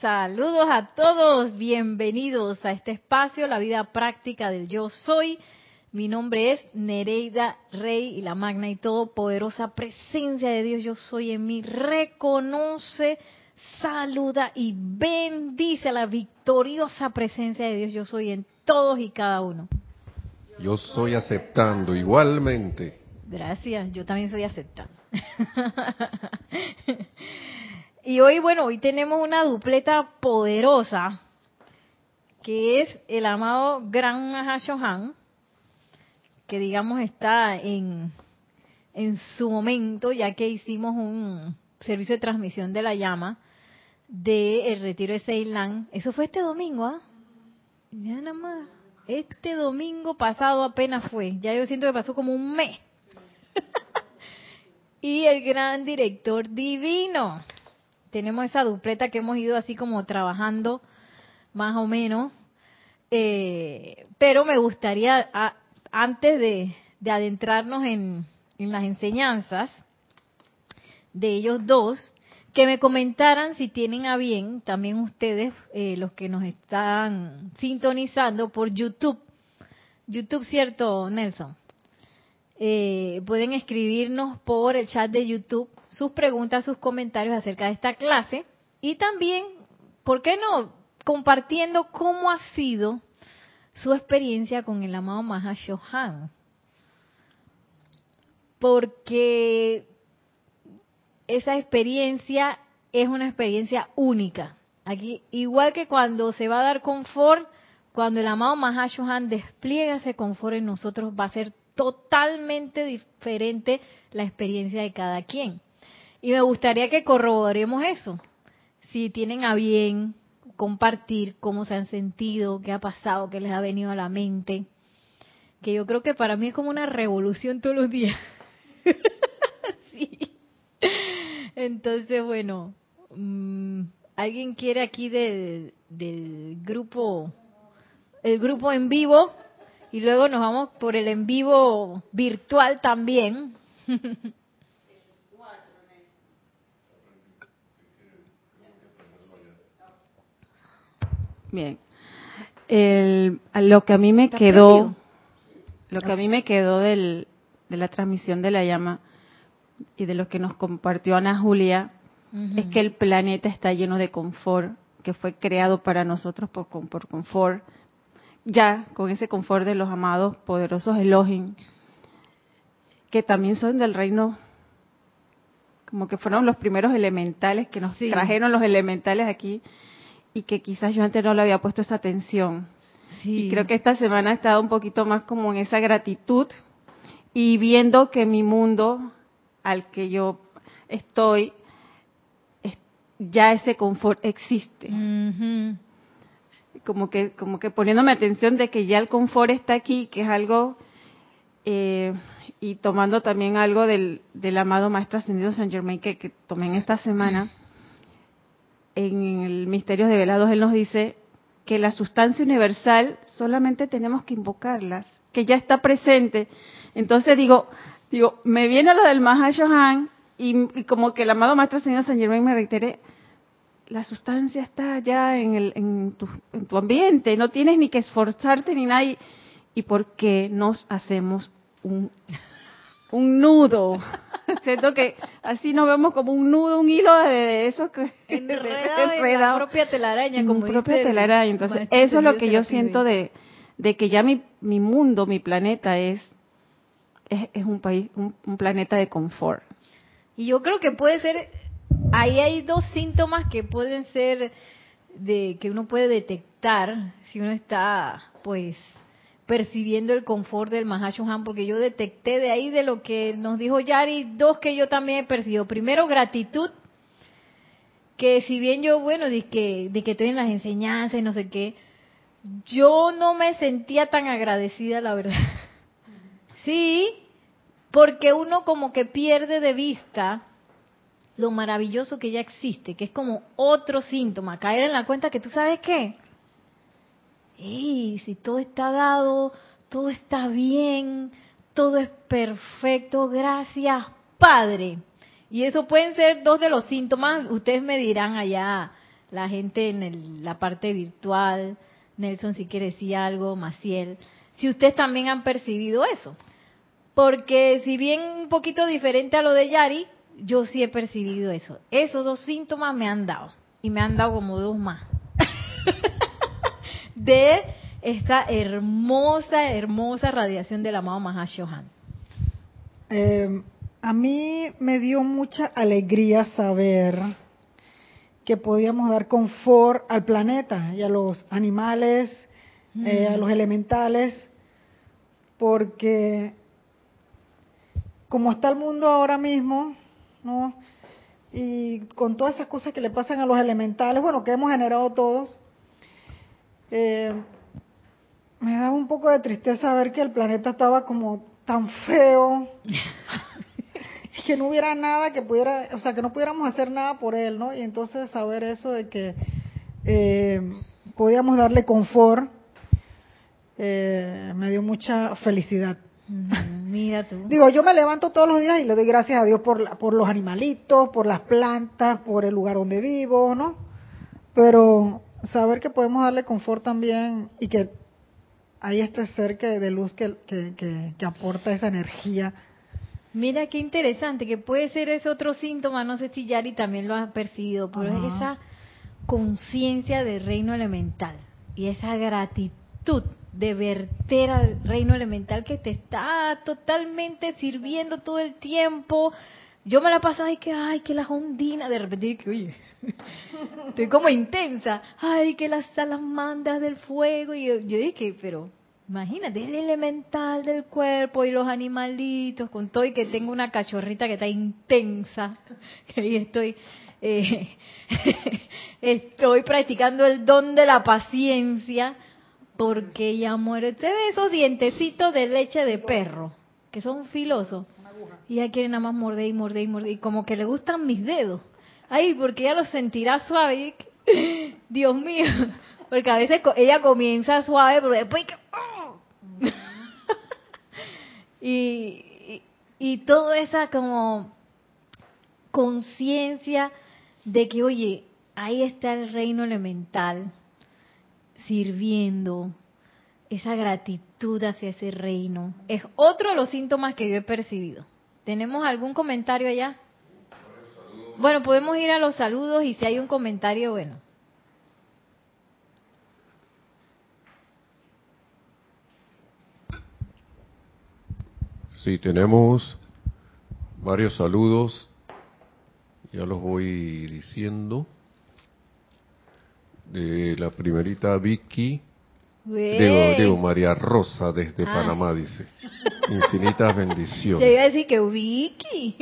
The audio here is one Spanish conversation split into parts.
Saludos a todos, bienvenidos a este espacio, la vida práctica del yo soy. Mi nombre es Nereida Rey y la magna y todopoderosa presencia de Dios yo soy en mí reconoce, saluda y bendice a la victoriosa presencia de Dios yo soy en todos y cada uno. Yo soy aceptando igualmente. Gracias, yo también soy aceptando. y hoy, bueno, hoy tenemos una dupleta poderosa que es el amado Gran Mahashohan que digamos está en, en su momento, ya que hicimos un servicio de transmisión de la llama del el retiro de Ceilán. Eso fue este domingo, ¿ah? Nada más. Este domingo pasado apenas fue. Ya yo siento que pasó como un mes. y el gran director divino. Tenemos esa dupleta que hemos ido así como trabajando más o menos. Eh, pero me gustaría antes de, adentrarnos en, las enseñanzas de ellos dos, que me comentaran si tienen a bien, también ustedes, eh, los que nos están sintonizando por YouTube. YouTube, ¿cierto, Nelson? Eh, pueden escribirnos por el chat de YouTube sus preguntas, sus comentarios acerca de esta clase y también, ¿por qué no? Compartiendo cómo ha sido su experiencia con el amado Mahashohan. Porque esa experiencia es una experiencia única. Aquí, igual que cuando se va a dar confort, cuando el amado Mahashohan despliega ese confort en nosotros, va a ser totalmente diferente la experiencia de cada quien. Y me gustaría que corroboremos eso. Si tienen a bien compartir cómo se han sentido, qué ha pasado, qué les ha venido a la mente, que yo creo que para mí es como una revolución todos los días. sí. Entonces, bueno, mm, ¿alguien quiere aquí del grupo, el grupo en vivo? Y luego nos vamos por el en vivo virtual también. Bien. lo que a mí me quedó, lo que a mí me quedó del, de la transmisión de la llama y de lo que nos compartió Ana Julia, es que el planeta está lleno de confort, que fue creado para nosotros por, por confort, ya con ese confort de los amados poderosos Elohim, que también son del reino, como que fueron los primeros elementales que nos trajeron los elementales aquí y que quizás yo antes no le había puesto esa atención. Y creo que esta semana he estado un poquito más como en esa gratitud y viendo que mi mundo al que yo estoy, ya ese confort existe. Como que, como que poniéndome atención de que ya el confort está aquí, que es algo, eh, y tomando también algo del, del amado Maestro Ascendido San Germain que, tomé en esta semana en el Misterio de Velados, él nos dice que la sustancia universal solamente tenemos que invocarlas, que ya está presente. Entonces digo, digo, me viene lo del Mahashohan y, y como que el amado Maestro Señor San Germain me reitere, la sustancia está ya en, el, en, tu, en tu ambiente, no tienes ni que esforzarte ni nada. ¿Y, y por qué nos hacemos un un nudo. Siento que así nos vemos como un nudo, un hilo de eso que enredado, propia telaraña, como propia telaraña. Entonces, eso es lo que yo siento de, de que ya mi, mi mundo, mi planeta es, es, un país, un, un planeta de confort. Y yo creo que puede ser, ahí hay dos síntomas que pueden ser de que uno puede detectar si uno está, pues, percibiendo el confort del Mahashohan, porque yo detecté de ahí de lo que nos dijo Yari, dos que yo también he percibido. Primero, gratitud, que si bien yo, bueno, de que, de que estoy en las enseñanzas y no sé qué, yo no me sentía tan agradecida, la verdad. Sí, porque uno como que pierde de vista lo maravilloso que ya existe, que es como otro síntoma, caer en la cuenta que tú sabes qué, si todo está dado, todo está bien, todo es perfecto, gracias Padre. Y eso pueden ser dos de los síntomas, ustedes me dirán allá la gente en el- la parte virtual, Nelson si quiere decir algo, Maciel, si ustedes también han percibido eso. Porque si bien un poquito diferente a lo de Yari, yo sí he percibido eso. Esos dos síntomas me han dado. Y me han dado como dos más. de esta hermosa, hermosa radiación del amado Mahashohan. Eh, a mí me dio mucha alegría saber que podíamos dar confort al planeta y a los animales, eh, a los elementales, porque como está el mundo ahora mismo, ¿no? Y con todas esas cosas que le pasan a los elementales, bueno, que hemos generado todos, eh, me daba un poco de tristeza ver que el planeta estaba como tan feo y que no hubiera nada que pudiera, o sea, que no pudiéramos hacer nada por él, ¿no? Y entonces saber eso de que eh, podíamos darle confort eh, me dio mucha felicidad. Mira tú. Digo, yo me levanto todos los días y le doy gracias a Dios por, la- por los animalitos, por las plantas, por el lugar donde vivo, ¿no? Pero saber que podemos darle confort también y que hay este ser que, de luz que, que, que, que aporta esa energía. Mira qué interesante, que puede ser ese otro síntoma, no sé si Yari también lo ha percibido, pero es esa conciencia del reino elemental y esa gratitud de verter al reino elemental que te está totalmente sirviendo todo el tiempo. Yo me la paso ay que ay que las ondinas, de repente que estoy como intensa, ay que las salamandras del fuego y yo, yo dije, pero imagínate el elemental del cuerpo y los animalitos con todo y que tengo una cachorrita que está intensa, que ahí estoy eh, estoy practicando el don de la paciencia porque ella muere. Te ve esos dientecitos de leche de perro que son filosos y ella quiere nada más morder y morder y morder y como que le gustan mis dedos. Ay, porque ella los sentirá suave. Dios mío. Porque a veces ella comienza suave, pero después y, y, y toda esa como conciencia de que, oye, ahí está el reino elemental sirviendo, esa gratitud hacia ese reino. Es otro de los síntomas que yo he percibido. ¿Tenemos algún comentario allá? Bueno, podemos ir a los saludos y si hay un comentario, bueno. Sí, tenemos varios saludos. Ya los voy diciendo. De la primerita Vicky, digo, digo, María Rosa desde Ah. Panamá dice. Infinitas Te bendiciones. iba a decir que Vicky.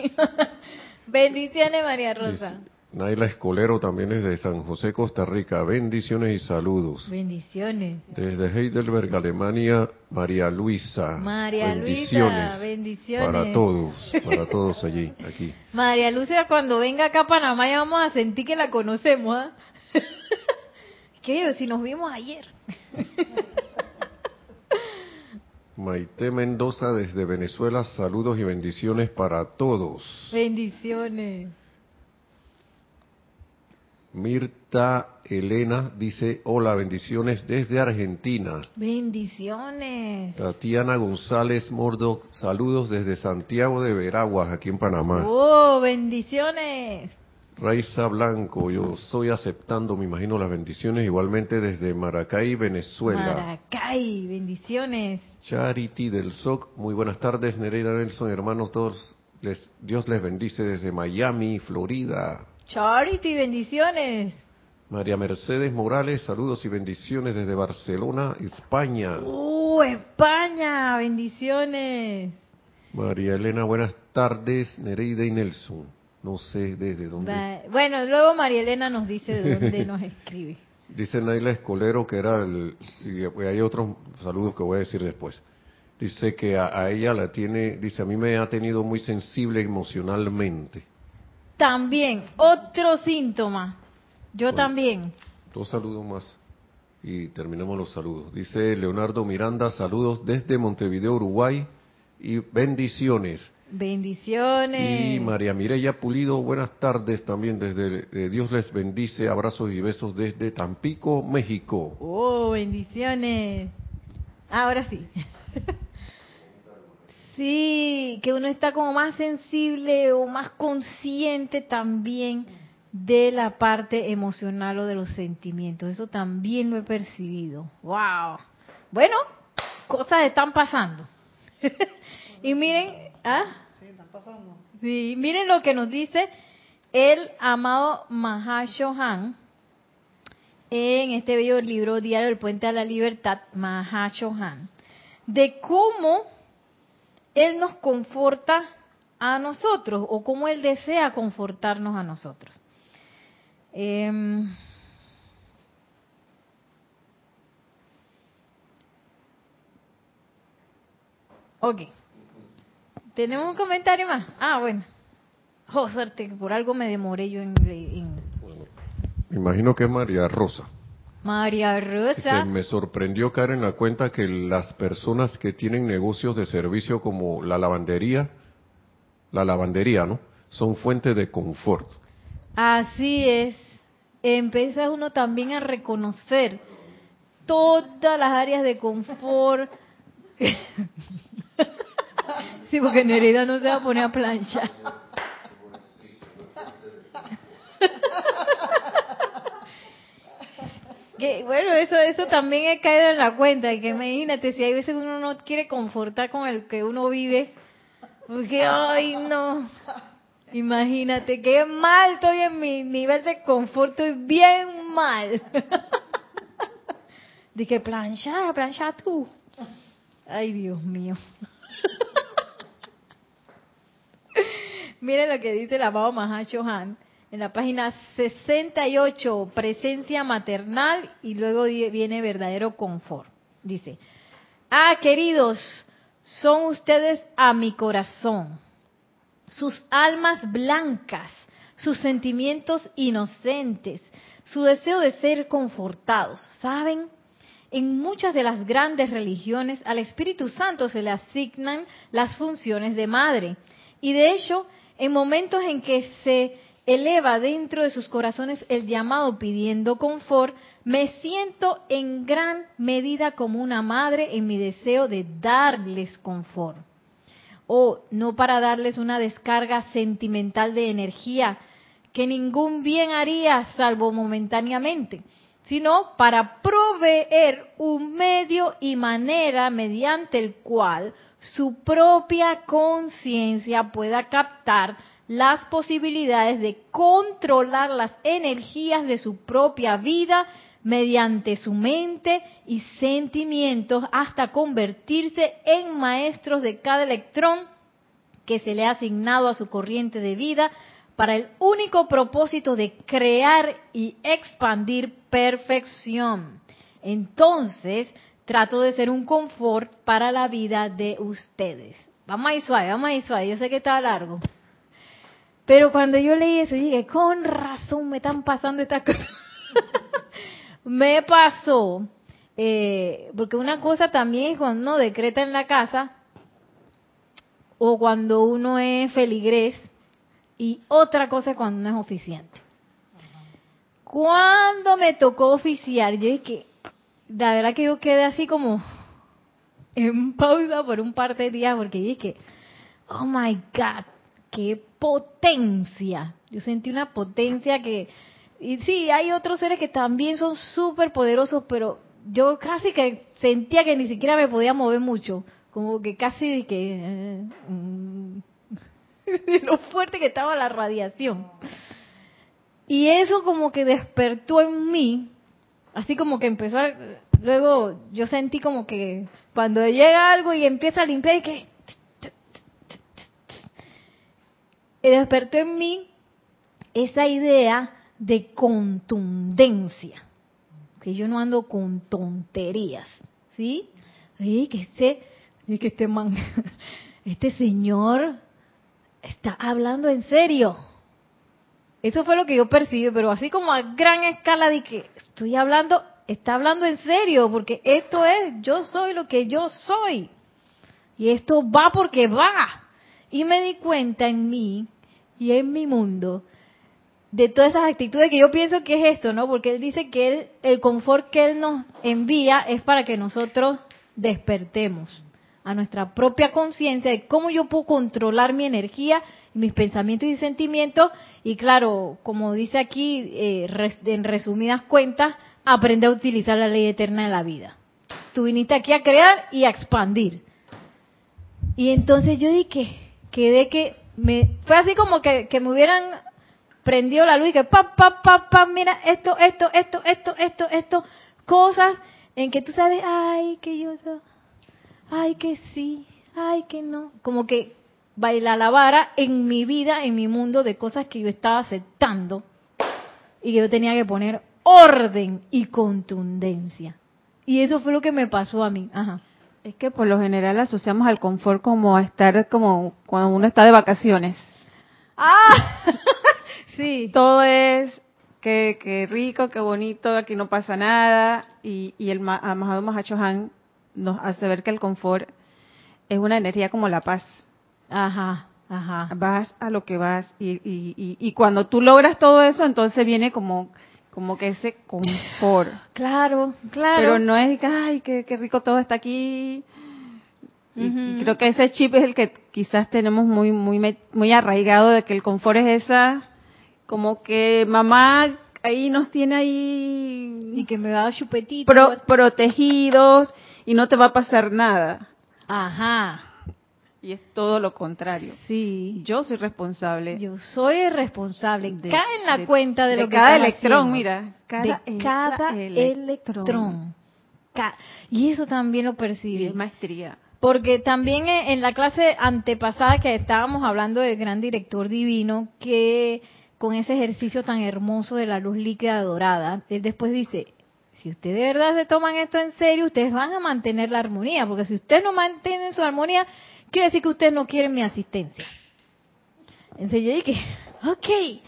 Bendiciones, María Rosa. Dice, Naila Escolero también es de San José, Costa Rica. Bendiciones y saludos. Bendiciones. Desde Heidelberg, Alemania, María Luisa. María bendiciones Luisa, bendiciones. Para todos, para todos allí, aquí. María Lucia, cuando venga acá a Panamá ya vamos a sentir que la conocemos, ¿ah? ¿Qué? Si nos vimos ayer. Maite Mendoza desde Venezuela, saludos y bendiciones para todos. Bendiciones. Mirta Elena dice, hola, bendiciones desde Argentina. Bendiciones. Tatiana González Mordo, saludos desde Santiago de Veraguas, aquí en Panamá. Oh, bendiciones. Raiza Blanco, yo estoy aceptando, me imagino, las bendiciones igualmente desde Maracay, Venezuela. Maracay, bendiciones. Charity del SOC, muy buenas tardes, Nereida Nelson, hermanos, todos, les, Dios les bendice desde Miami, Florida. Charity, bendiciones. María Mercedes Morales, saludos y bendiciones desde Barcelona, España. Uh, España, bendiciones. María Elena, buenas tardes, Nereida y Nelson. No sé desde dónde. Va- Bueno, luego María Elena nos dice de dónde nos escribe. Dice Naila Escolero que era el... Y hay otros saludos que voy a decir después. Dice que a, a ella la tiene... Dice, a mí me ha tenido muy sensible emocionalmente. También, otro síntoma. Yo Bueno. también. Dos saludos más. Y terminamos los saludos. Dice Leonardo Miranda, saludos desde Montevideo, Uruguay. Y bendiciones. Bendiciones. Y María Mireya Pulido, buenas tardes también desde eh, Dios les bendice, abrazos y besos desde Tampico, México. Oh, bendiciones. Ahora sí. Sí, que uno está como más sensible o más consciente también de la parte emocional o de los sentimientos. Eso también lo he percibido. ¡Wow! Bueno, cosas están pasando. y miren, ¿ah? Sí, están pasando. Sí, miren lo que nos dice el amado Mahashohan en este bello libro Diario del Puente a la Libertad, Mahashohan, de cómo él nos conforta a nosotros o cómo Él desea confortarnos a nosotros. Eh, ok. ¿Tenemos un comentario más? Ah, bueno. Oh, suerte, que por algo me demoré yo en... en... Imagino que es María Rosa. María Se Rosa. me sorprendió caer en la cuenta que las personas que tienen negocios de servicio como la lavandería, la lavandería, ¿no? Son fuente de confort. Así es. Empieza uno también a reconocer todas las áreas de confort. sí, porque Nereida no se va a poner a planchar. que bueno, eso eso también he caído en la cuenta, y que imagínate, si hay veces uno no quiere confortar con el que uno vive, porque, ay, no. Imagínate, qué mal estoy en mi nivel de confort, estoy bien mal. Dije, plancha, plancha tú. Ay, Dios mío. Miren lo que dice el amado Mahacho Han en la página 68, presencia maternal, y luego viene verdadero confort. Dice, ah, queridos, son ustedes a mi corazón sus almas blancas, sus sentimientos inocentes, su deseo de ser confortados. ¿Saben? En muchas de las grandes religiones al Espíritu Santo se le asignan las funciones de madre. Y de hecho, en momentos en que se eleva dentro de sus corazones el llamado pidiendo confort, me siento en gran medida como una madre en mi deseo de darles confort. O no para darles una descarga sentimental de energía que ningún bien haría salvo momentáneamente, sino para proveer un medio y manera mediante el cual su propia conciencia pueda captar las posibilidades de controlar las energías de su propia vida mediante su mente y sentimientos hasta convertirse en maestros de cada electrón que se le ha asignado a su corriente de vida para el único propósito de crear y expandir perfección. Entonces, trato de ser un confort para la vida de ustedes. Vamos a ir suave, vamos a ir suave. Yo sé que está largo. Pero cuando yo leí eso, dije, con razón me están pasando estas cosas. me pasó, eh, porque una cosa también es cuando uno decreta en la casa, o cuando uno es feligrés, y otra cosa es cuando uno es oficiante. Cuando me tocó oficiar, yo dije, la verdad que yo quedé así como en pausa por un par de días, porque dije, oh my God, qué potencia. Yo sentí una potencia que, y sí, hay otros seres que también son súper poderosos, pero yo casi que sentía que ni siquiera me podía mover mucho, como que casi que, eh, mm, lo fuerte que estaba la radiación. Y eso como que despertó en mí, así como que empezó, luego yo sentí como que cuando llega algo y empieza a limpiar, y que y despertó en mí esa idea de contundencia, que yo no ando con tonterías, ¿sí? Oye, que este, oye, que este man, este señor está hablando en serio. Eso fue lo que yo percibí, pero así como a gran escala de que estoy hablando, está hablando en serio, porque esto es, yo soy lo que yo soy. Y esto va porque va. Y me di cuenta en mí y en mi mundo de todas esas actitudes que yo pienso que es esto, ¿no? Porque él dice que él, el confort que él nos envía es para que nosotros despertemos a nuestra propia conciencia de cómo yo puedo controlar mi energía, mis pensamientos y sentimientos. Y claro, como dice aquí, eh, en resumidas cuentas, aprender a utilizar la ley eterna de la vida. Tú viniste aquí a crear y a expandir. Y entonces yo dije, quedé que me, fue así como que, que me hubieran prendido la luz y que pa, pa, pa, pa, mira esto, esto, esto, esto, esto, esto, cosas en que tú sabes, ay, que yo, ay, que sí, ay, que no. Como que baila la vara en mi vida, en mi mundo, de cosas que yo estaba aceptando y que yo tenía que poner orden y contundencia. Y eso fue lo que me pasó a mí. Ajá. Es que por lo general asociamos al confort como a estar como cuando uno está de vacaciones. Ah, sí. Todo es que, que rico, qué bonito, aquí no pasa nada. Y, y el Amado Mahacho Han nos hace ver que el confort es una energía como la paz. Ajá, ajá. Vas a lo que vas y, y, y, cuando tú logras todo eso, entonces viene como como que ese confort. Claro, claro. Pero no es, ay, qué, qué rico todo está aquí. y, creo que ese chip es el que quizás tenemos muy, muy, muy arraigado de que el confort es esa, como que mamá ahí nos tiene ahí. Y que me da chupetito. protegidos y no te va a pasar nada. Ajá. Y es todo lo contrario. Sí. Yo soy responsable. Yo soy responsable. Cae en la cuenta de, lo que cada electrón, mira. Cada, de cada electrón. y eso también lo percibí. es maestría. Porque también en la clase antepasada que estábamos hablando del gran director divino, que con ese ejercicio tan hermoso de la luz líquida dorada, él después dice, si ustedes de verdad se toman esto en serio, ustedes van a mantener la armonía, porque si ustedes no mantienen su armonía, quiere decir que ustedes no quieren mi asistencia. Entonces yo dije, ok.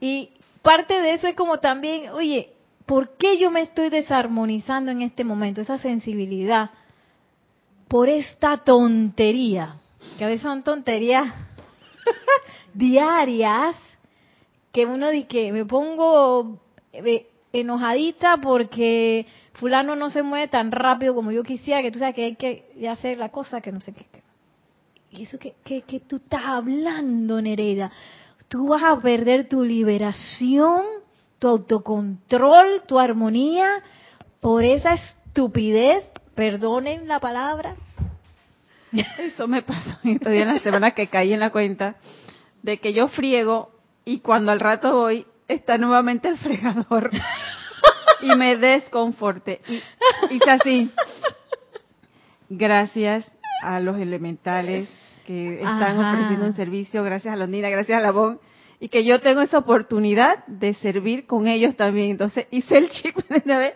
Y parte de eso es como también, oye, ¿por qué yo me estoy desarmonizando en este momento? Esa sensibilidad por esta tontería, que a veces son tonterías diarias, que uno dice que me pongo eh, enojadita porque fulano no se mueve tan rápido como yo quisiera, que tú sabes que hay que hacer la cosa que no sé qué. ¿Y eso que, que, tú estás hablando, Nereida? Tú vas a perder tu liberación, tu autocontrol, tu armonía por esa estupidez, perdonen la palabra. Eso me pasó en la semana que caí en la cuenta de que yo friego y cuando al rato voy está nuevamente el fregador y me desconforte. Y hice así. Gracias a los elementales que están ofreciendo un servicio, gracias a Londina, gracias a Labón, y que yo tengo esa oportunidad de servir con ellos también. Entonces hice el chip de una vez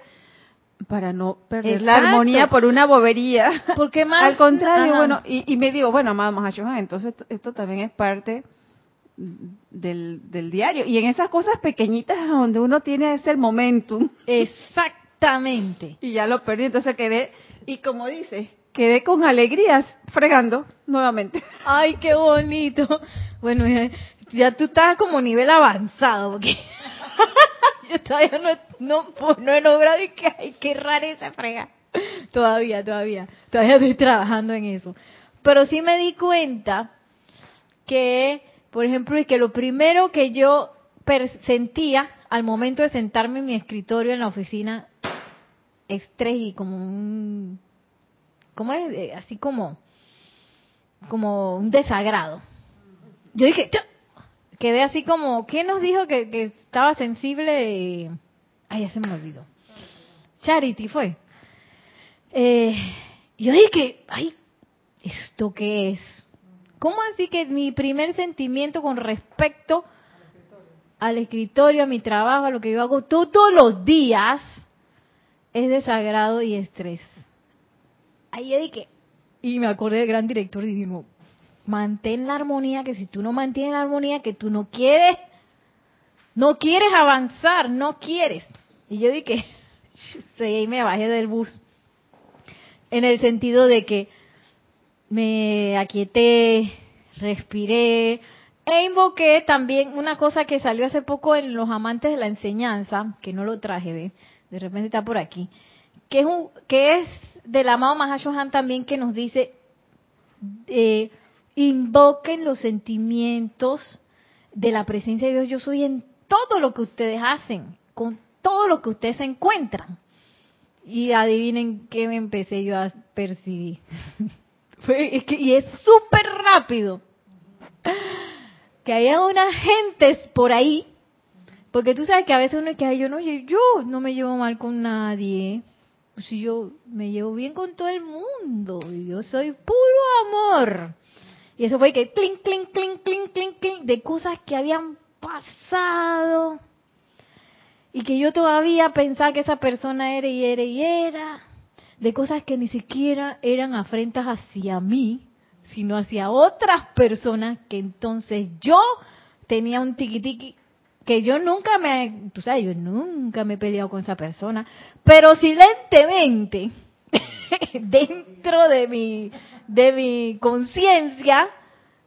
para no perder la armonía por una bobería. Porque más al contrario, bueno, y, me digo, bueno, amado Mahashohan, entonces esto, también es parte del, del diario. Y en esas cosas pequeñitas donde uno tiene ese momentum. Exactamente. Y ya lo perdí, entonces quedé, y como dices, quedé con alegrías fregando nuevamente. Ay, qué bonito. Bueno, ya, tú estás como nivel avanzado, porque yo todavía no, no, pues, no he logrado y que, ay, qué rareza fregar. Todavía, todavía, todavía estoy trabajando en eso. Pero sí me di cuenta que, por ejemplo, es que lo primero que yo sentía al momento de sentarme en mi escritorio en la oficina, estrés y como un ¿cómo es? Eh, así como, como un desagrado. Yo dije, quedé así como, ¿qué nos dijo que, estaba sensible? Ay, ya se me olvidó. Charity fue. Eh, yo dije, ay, ¿esto qué es? ¿Cómo así que mi primer sentimiento con respecto al escritorio, a mi trabajo, a lo que yo hago todos los días, es desagrado y estrés? ahí dije, y me acordé del gran director divino, mantén la armonía, que si tú no mantienes la armonía, que tú no quieres, no quieres avanzar, no quieres. Y yo dije, sí, me bajé del bus. En el sentido de que me aquieté, respiré e invoqué también una cosa que salió hace poco en los amantes de la enseñanza, que no lo traje, de repente está por aquí, que es, un, que es del amado Mahashohan también que nos dice, eh, invoquen los sentimientos de la presencia de Dios, yo soy en todo lo que ustedes hacen, con todo lo que ustedes encuentran. Y adivinen qué me empecé yo a percibir. y es súper rápido. Que haya unas gentes por ahí, porque tú sabes que a veces uno es que yo no, yo no me llevo mal con nadie. Si yo me llevo bien con todo el mundo, y yo soy puro amor. Y eso fue que clink, clink, clink, clink, clink, clink, de cosas que habían pasado. Y que yo todavía pensaba que esa persona era y era y era. De cosas que ni siquiera eran afrentas hacia mí, sino hacia otras personas que entonces yo tenía un tiquitiqui que yo nunca me, tú sabes, yo nunca me he peleado con esa persona, pero silentemente, dentro de mi, de mi conciencia,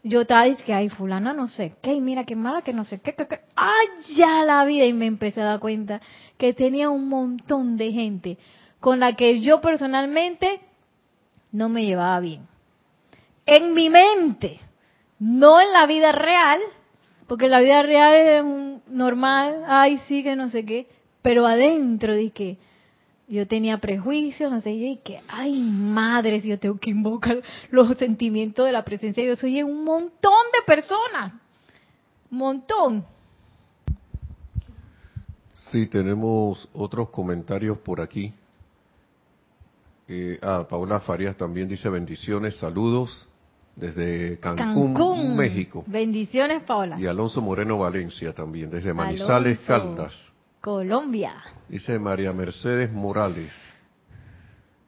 yo estaba diciendo que, ay, fulana no sé qué, mira qué mala, que no sé qué, que, que, ay, ya la vida, y me empecé a dar cuenta que tenía un montón de gente con la que yo personalmente no me llevaba bien. En mi mente, no en la vida real, porque la vida real es normal, ay, sí, que no sé qué, pero adentro de que yo tenía prejuicios, no sé, y que, ay, madre, si yo tengo que invocar los sentimientos de la presencia Dios, soy un montón de personas, montón. Sí, tenemos otros comentarios por aquí. Eh, ah, Paula Farías también dice bendiciones, saludos desde Cancún, México. Bendiciones, Paola. Y Alonso Moreno Valencia también, desde Manizales, Caldas. Colombia. Dice María Mercedes Morales.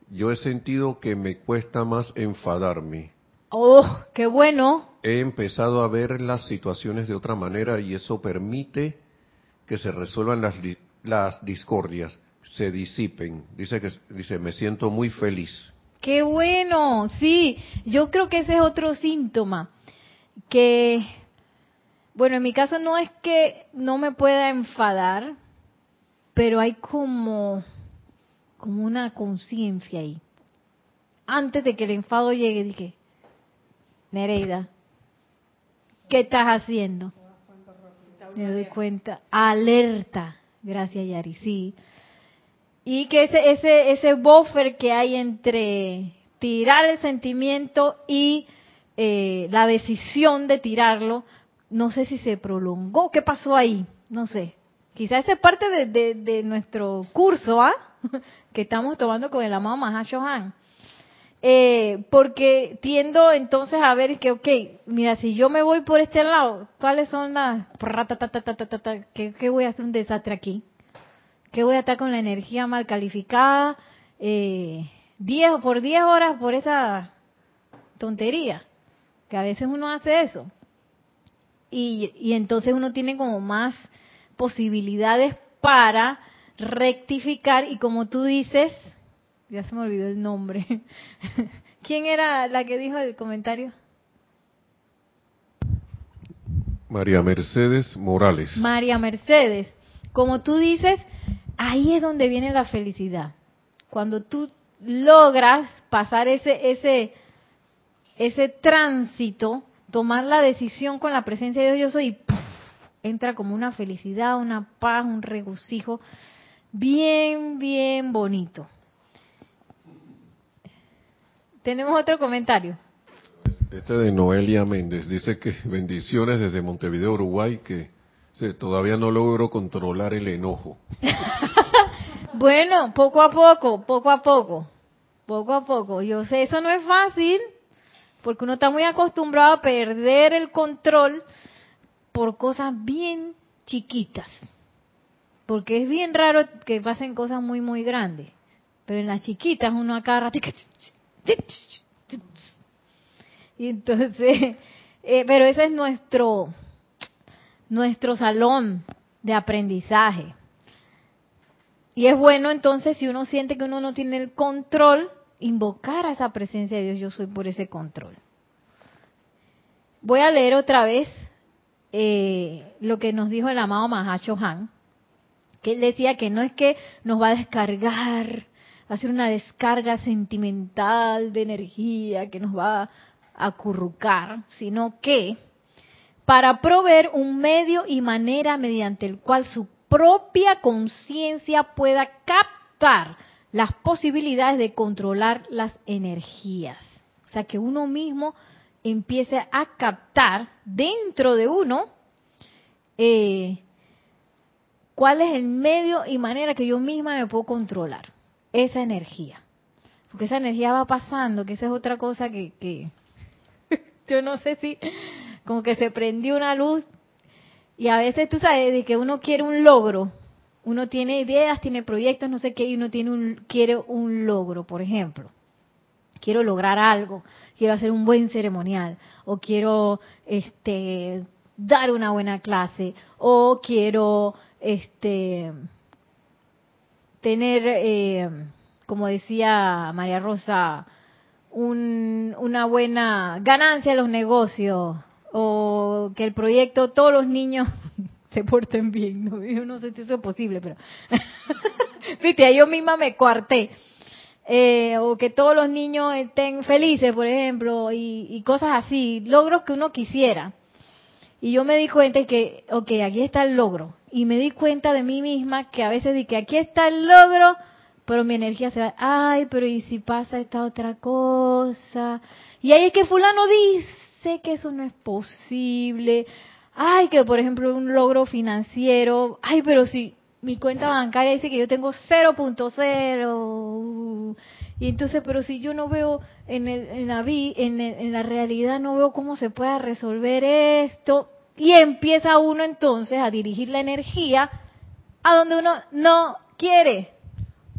Yo he sentido que me cuesta más enfadarme. Oh, qué bueno. He empezado a ver las situaciones de otra manera y eso permite que se resuelvan las, las discordias, se disipen. Dice que dice, me siento muy feliz. Qué bueno, sí, yo creo que ese es otro síntoma, que, bueno, en mi caso no es que no me pueda enfadar, pero hay como, como una conciencia ahí. Antes de que el enfado llegue, dije, Nereida, ¿qué estás haciendo? Me doy cuenta, alerta, gracias Yari, sí y que ese, ese, ese buffer que hay entre tirar el sentimiento y eh, la decisión de tirarlo, no sé si se prolongó, ¿qué pasó ahí? No sé. Quizás es parte de, de, nuestro curso, ¿ah? que estamos tomando con el amado Mahashohan. Eh, porque tiendo entonces a ver que, ok, mira, si yo me voy por este lado, ¿cuáles son las... ¿Qué, qué voy a hacer un desastre aquí? Que voy a estar con la energía mal calificada, eh, diez, por 10 horas por esa tontería, que a veces uno hace eso. Y, y entonces uno tiene como más posibilidades para rectificar y como tú dices, ya se me olvidó el nombre. ¿Quién era la que dijo el comentario? María Mercedes Morales. María Mercedes. Como tú dices, ahí es donde viene la felicidad. Cuando tú logras pasar ese, ese, ese tránsito, tomar la decisión con la presencia de Dios, yo soy, entra como una felicidad, una paz, un regocijo, bien, bien bonito. Tenemos otro comentario. Este de Noelia Méndez dice que bendiciones desde Montevideo, Uruguay, que Sí, todavía no logro controlar el enojo. bueno, poco a poco, poco a poco, poco a poco. Yo sé, eso no es fácil, porque uno está muy acostumbrado a perder el control por cosas bien chiquitas. Porque es bien raro que pasen cosas muy, muy grandes. Pero en las chiquitas uno acá Y entonces, eh, pero ese es nuestro nuestro salón de aprendizaje. Y es bueno entonces si uno siente que uno no tiene el control, invocar a esa presencia de Dios, yo soy por ese control. voy a leer otra vez eh, lo que nos dijo el amado Mahacho Han, que él decía que no es que nos va a descargar, va a ser una descarga sentimental de energía que nos va a acurrucar, sino que para proveer un medio y manera mediante el cual su propia conciencia pueda captar las posibilidades de controlar las energías. O sea, que uno mismo empiece a captar dentro de uno eh, cuál es el medio y manera que yo misma me puedo controlar esa energía. Porque esa energía va pasando, que esa es otra cosa que, que yo no sé si como que se prendió una luz y a veces tú sabes de que uno quiere un logro, uno tiene ideas, tiene proyectos, no sé qué, y uno tiene un, quiere un logro, por ejemplo. Quiero lograr algo, quiero hacer un buen ceremonial, o quiero este dar una buena clase, o quiero este tener, eh, como decía María Rosa, un, una buena ganancia en los negocios, o que el proyecto todos los niños se porten bien. No, yo no sé si eso es posible, pero viste, yo misma me coarté. Eh, o que todos los niños estén felices, por ejemplo, y, y, cosas así, logros que uno quisiera. Y yo me di cuenta que, ok, aquí está el logro. Y me di cuenta de mí misma que a veces di que aquí está el logro, pero mi energía se va, ay, pero ¿y si pasa esta otra cosa? Y ahí es que fulano dice que eso no es posible. Ay, que por ejemplo un logro financiero. Ay, pero si mi cuenta bancaria dice que yo tengo 0.0. Y entonces, pero si yo no veo en, el, en, la, en, en la realidad, no veo cómo se pueda resolver esto. Y empieza uno entonces a dirigir la energía a donde uno no quiere.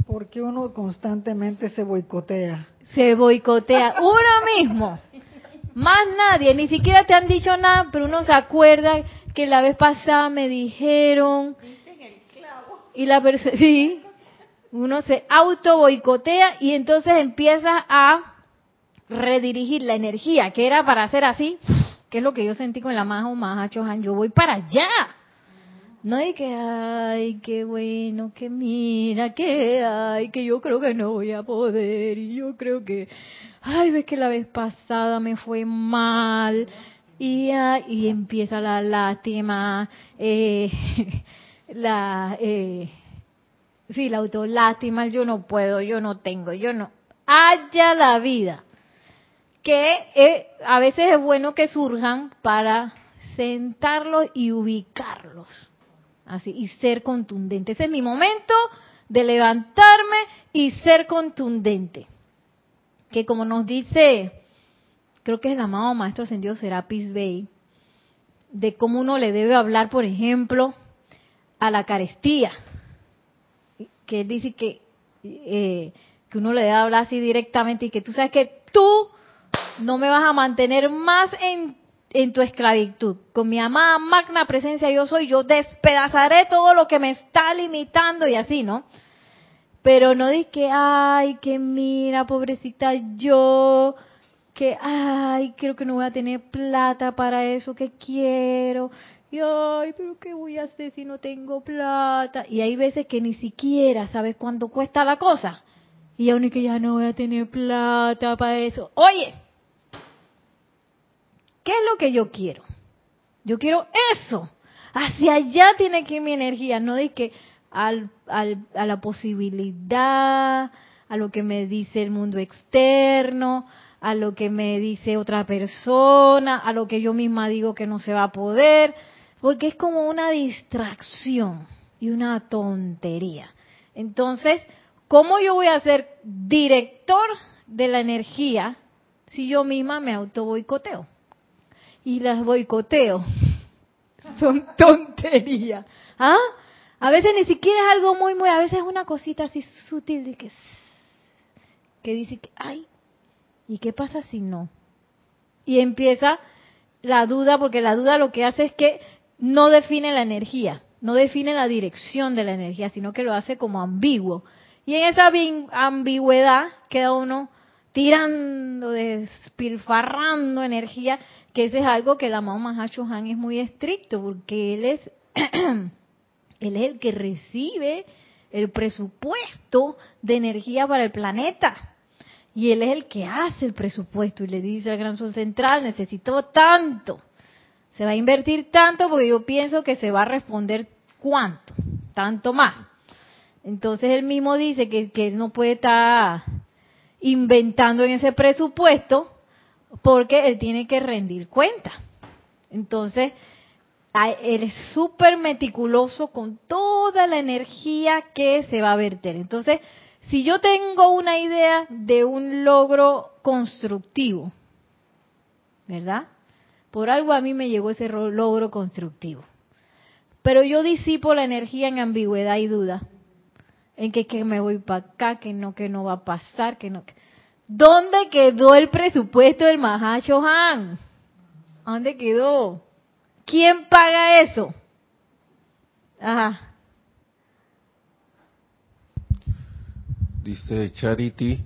Porque uno constantemente se boicotea. Se boicotea uno mismo. Más nadie, ni siquiera te han dicho nada, pero uno se acuerda que la vez pasada me dijeron. Y la sí, uno se auto boicotea y entonces empieza a redirigir la energía que era para hacer así, que es lo que yo sentí con la maja maja chohan, yo voy para allá. No hay que, ay, qué bueno, que mira, que ay, que yo creo que no voy a poder, y yo creo que, ay, ves que la vez pasada me fue mal, y, y empieza la lástima, eh, la, eh, sí, la autolástima, yo no puedo, yo no tengo, yo no, haya la vida, que eh, a veces es bueno que surjan para sentarlos y ubicarlos así y ser contundente. Ese es mi momento de levantarme y ser contundente. Que como nos dice, creo que es el amado maestro ascendido Serapis Bey, de cómo uno le debe hablar, por ejemplo, a la carestía. Que él dice que, eh, que uno le debe hablar así directamente y que tú sabes que tú no me vas a mantener más en en tu esclavitud. Con mi amada magna presencia yo soy, yo despedazaré todo lo que me está limitando y así, ¿no? Pero no di que, ay, que mira, pobrecita yo, que, ay, creo que no voy a tener plata para eso que quiero. Y, ay, pero ¿qué voy a hacer si no tengo plata? Y hay veces que ni siquiera sabes cuánto cuesta la cosa. Y aún que ya no voy a tener plata para eso. Oye, ¿Qué es lo que yo quiero? Yo quiero eso. Hacia allá tiene que ir mi energía, no de que al, al, a la posibilidad, a lo que me dice el mundo externo, a lo que me dice otra persona, a lo que yo misma digo que no se va a poder, porque es como una distracción y una tontería. Entonces, ¿cómo yo voy a ser director de la energía si yo misma me auto boicoteo? y las boicoteo. Son tonterías. ¿Ah? A veces ni siquiera es algo muy, muy, a veces es una cosita así sutil de que, que dice que, ay, ¿y qué pasa si no? Y empieza la duda, porque la duda lo que hace es que no define la energía, no define la dirección de la energía, sino que lo hace como ambiguo. Y en esa ambigüedad queda uno tirando, despilfarrando energía, que ese es algo que el amado Mahacho Han es muy estricto, porque él es, él es el que recibe el presupuesto de energía para el planeta. Y él es el que hace el presupuesto y le dice al Gran Sol Central, necesito tanto. Se va a invertir tanto porque yo pienso que se va a responder cuánto, tanto más. Entonces él mismo dice que, que no puede estar inventando en ese presupuesto porque él tiene que rendir cuenta. Entonces, él es súper meticuloso con toda la energía que se va a verter. Entonces, si yo tengo una idea de un logro constructivo, ¿verdad? Por algo a mí me llegó ese logro constructivo. Pero yo disipo la energía en ambigüedad y duda en que, que me voy para acá, que no, que no va a pasar, que no. ¿Dónde quedó el presupuesto del Mahashohan? ¿Dónde quedó? ¿Quién paga eso? Ajá. Dice Charity,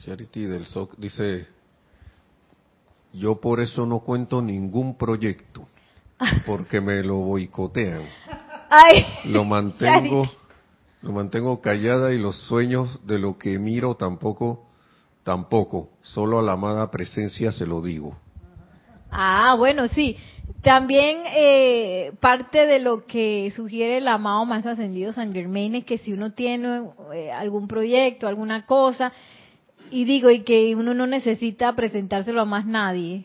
Charity del SOC, dice, yo por eso no cuento ningún proyecto, porque me lo boicotean. Ay, lo mantengo lo mantengo callada y los sueños de lo que miro tampoco, tampoco. Solo a la amada presencia se lo digo. Ah, bueno, sí. También eh, parte de lo que sugiere el amado más ascendido San Germain es que si uno tiene eh, algún proyecto, alguna cosa, y digo, y que uno no necesita presentárselo a más nadie,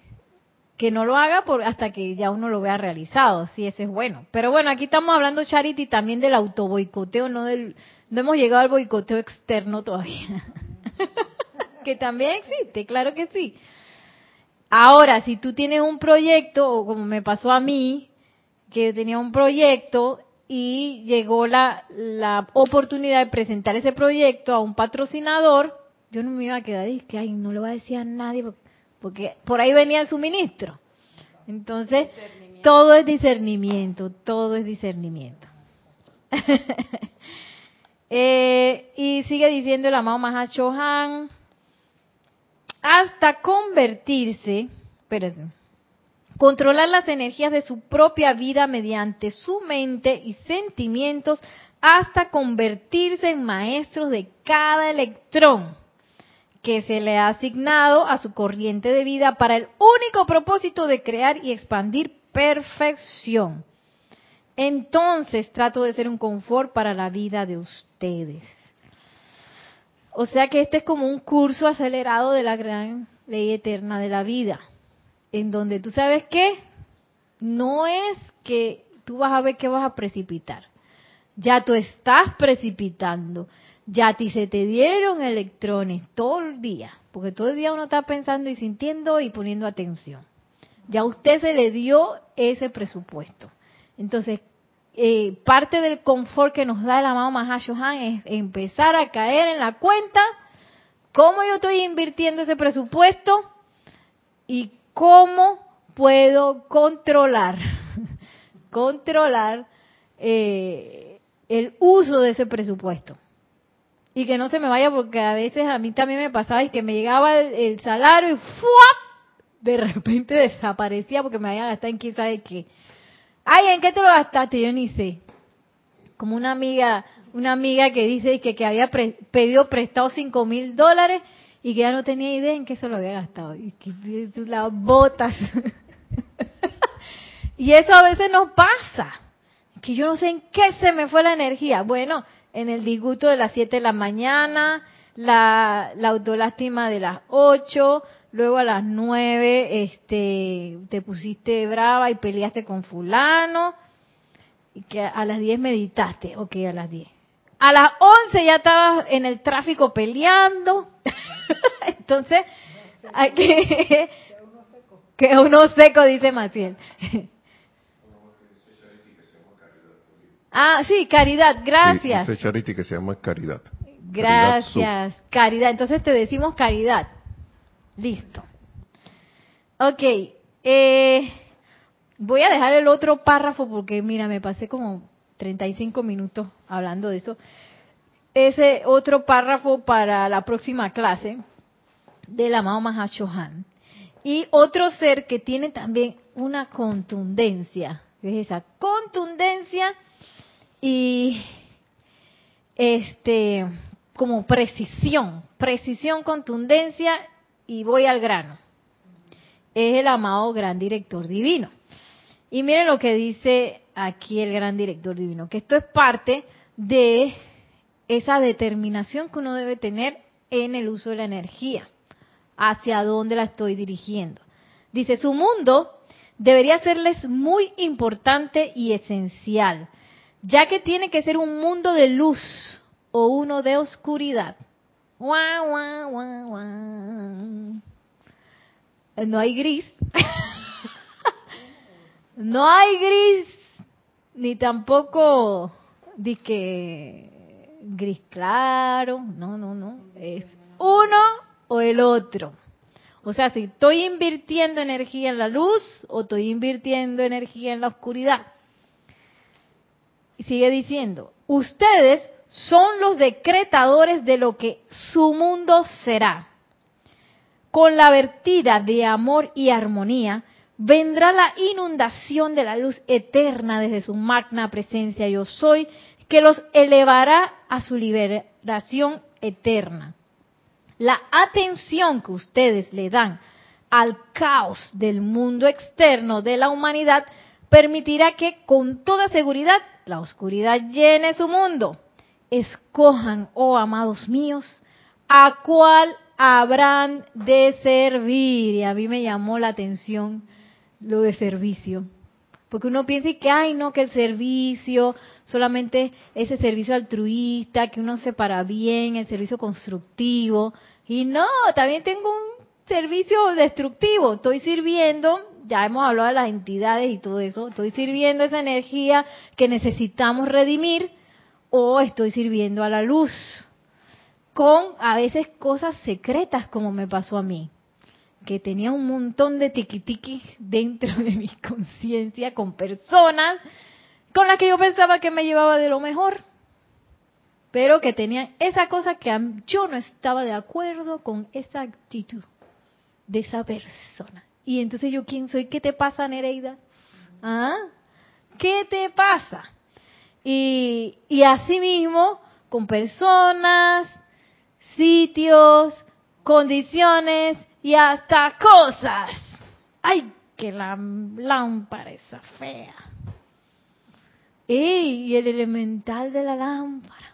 que no lo haga por, hasta que ya uno lo vea realizado, sí, ese es bueno. Pero bueno, aquí estamos hablando, Charity, también del autoboicoteo, no del, no hemos llegado al boicoteo externo todavía. que también existe, claro que sí. Ahora, si tú tienes un proyecto, o como me pasó a mí, que tenía un proyecto y llegó la, la oportunidad de presentar ese proyecto a un patrocinador, yo no me iba a quedar y que, ay, no lo va a decir a nadie, porque por ahí venía el suministro. Entonces, todo es discernimiento, todo es discernimiento. eh, y sigue diciendo el amado Mahachohan, hasta convertirse, espérense, controlar las energías de su propia vida mediante su mente y sentimientos hasta convertirse en maestros de cada electrón que se le ha asignado a su corriente de vida para el único propósito de crear y expandir perfección. Entonces trato de ser un confort para la vida de ustedes. O sea que este es como un curso acelerado de la gran ley eterna de la vida, en donde tú sabes que no es que tú vas a ver que vas a precipitar, ya tú estás precipitando ya a ti se te dieron electrones todo el día, porque todo el día uno está pensando y sintiendo y poniendo atención. Ya a usted se le dio ese presupuesto. Entonces, eh, parte del confort que nos da el amado Mahashohan es empezar a caer en la cuenta cómo yo estoy invirtiendo ese presupuesto y cómo puedo controlar, controlar eh, el uso de ese presupuesto y que no se me vaya porque a veces a mí también me pasaba y que me llegaba el, salario y ¡fuap! de repente desaparecía porque me había gastado en quién sabe qué. Ay, ¿en qué te lo gastaste? Yo ni sé. Como una amiga, una amiga que dice que, que había pedido prestado cinco mil dólares y que ya no tenía idea en qué se lo había gastado. Y que las botas. y eso a veces nos pasa. Que yo no sé en qué se me fue la energía. Bueno, en el disgusto de las 7 de la mañana, la, la autolástima de las 8, luego a las 9 este, te pusiste brava y peleaste con fulano, y que a las 10 meditaste, ok, a las 10. A las 11 ya estabas en el tráfico peleando, entonces, hay que, que uno seco, dice Maciel. Ah, sí, caridad, gracias. Sí, charity que se llama caridad. Gracias, caridad, Entonces te decimos caridad. Listo. Ok, eh, voy a dejar el otro párrafo porque mira, me pasé como 35 minutos hablando de eso. Ese otro párrafo para la próxima clase, del amado Mahashohan. Y otro ser que tiene también una contundencia, es esa contundencia y este como precisión, precisión, contundencia y voy al grano. Es el amado gran director divino. Y miren lo que dice aquí el gran director divino, que esto es parte de esa determinación que uno debe tener en el uso de la energía, hacia dónde la estoy dirigiendo. Dice, su mundo debería serles muy importante y esencial, ya que tiene que ser un mundo de luz o uno de oscuridad. No hay gris. no hay gris, ni tampoco de que gris claro. No, no, no. Es uno o el otro. O sea, si estoy invirtiendo energía en la luz o estoy invirtiendo energía en la oscuridad. Y sigue diciendo, ustedes son los decretadores de lo que su mundo será. Con la vertida de amor y armonía, vendrá la inundación de la luz eterna desde su magna presencia yo soy, que los elevará a su liberación eterna la atención que ustedes le dan al caos del mundo externo de la humanidad permitirá que con toda seguridad la oscuridad llene su mundo. Escojan, oh amados míos, a cuál habrán de servir. Y a mí me llamó la atención lo de servicio. Porque uno piensa que, ay, no, que el servicio, solamente ese servicio altruista, que uno se para bien, el servicio constructivo. Y no, también tengo un servicio destructivo. Estoy sirviendo, ya hemos hablado de las entidades y todo eso, estoy sirviendo esa energía que necesitamos redimir o estoy sirviendo a la luz con a veces cosas secretas como me pasó a mí, que tenía un montón de tiquitiquis dentro de mi conciencia con personas con las que yo pensaba que me llevaba de lo mejor pero que tenían esa cosa que yo no estaba de acuerdo con esa actitud de esa persona. Y entonces yo, ¿quién soy? ¿Qué te pasa, Nereida? ¿Ah? ¿Qué te pasa? Y, y así mismo, con personas, sitios, condiciones y hasta cosas. ¡Ay, que la lámpara esa fea! ¡Ey! Y el elemental de la lámpara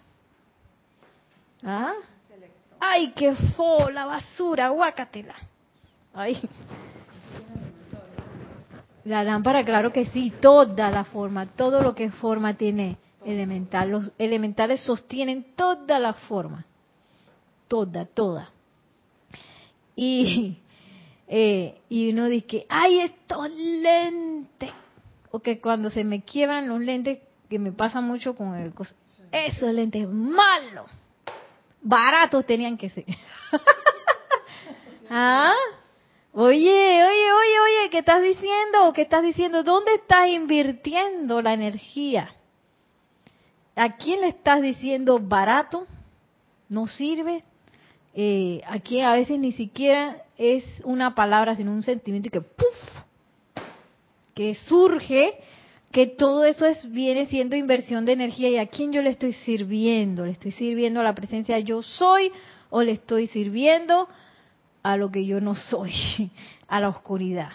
¿Ah? ¡Ay, qué fo! La basura, guácatela. ¡Ay! La lámpara, claro que sí, toda la forma, todo lo que forma tiene elemental. Los elementales sostienen toda la forma. Toda, toda. Y, eh, y uno dice, ¡ay, estos lentes! O que cuando se me quiebran los lentes, que me pasa mucho con el... Esos lentes malos baratos tenían que ser. ¿Ah? Oye, oye, oye, oye, ¿qué estás diciendo? ¿Qué estás diciendo? ¿Dónde estás invirtiendo la energía? ¿A quién le estás diciendo barato? ¿No sirve? Eh, aquí a veces ni siquiera es una palabra, sino un sentimiento que ¡puf! que surge que todo eso es, viene siendo inversión de energía y a quién yo le estoy sirviendo. ¿Le estoy sirviendo a la presencia yo soy o le estoy sirviendo a lo que yo no soy, a la oscuridad?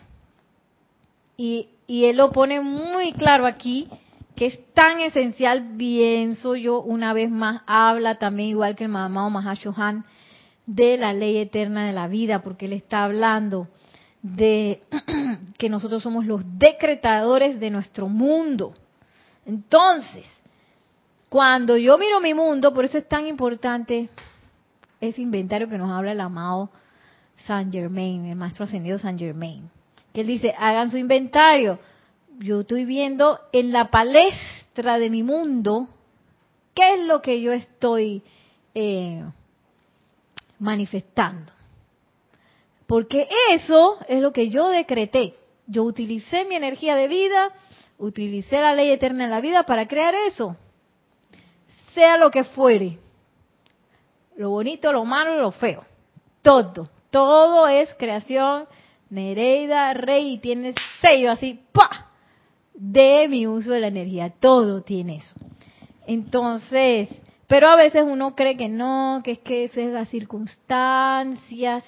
Y, él lo pone muy claro aquí, que es tan esencial, pienso yo, una vez más, habla también, igual que el Mamá Mahashohan, de la ley eterna de la vida, porque él está hablando de que nosotros somos los decretadores de nuestro mundo. Entonces, cuando yo miro mi mundo, por eso es tan importante ese inventario que nos habla el amado Saint Germain, el maestro ascendido Saint Germain, que él dice, hagan su inventario. Yo estoy viendo en la palestra de mi mundo qué es lo que yo estoy eh, manifestando. Porque eso es lo que yo decreté. Yo utilicé mi energía de vida, utilicé la ley eterna de la vida para crear eso. Sea lo que fuere. Lo bonito, lo malo, lo feo. Todo, Todo es creación. Nereida Rey tiene sello así, ¡pa! De mi uso de la energía. Todo tiene eso. Entonces, pero a veces uno cree que no, que es que esas son las circunstancias,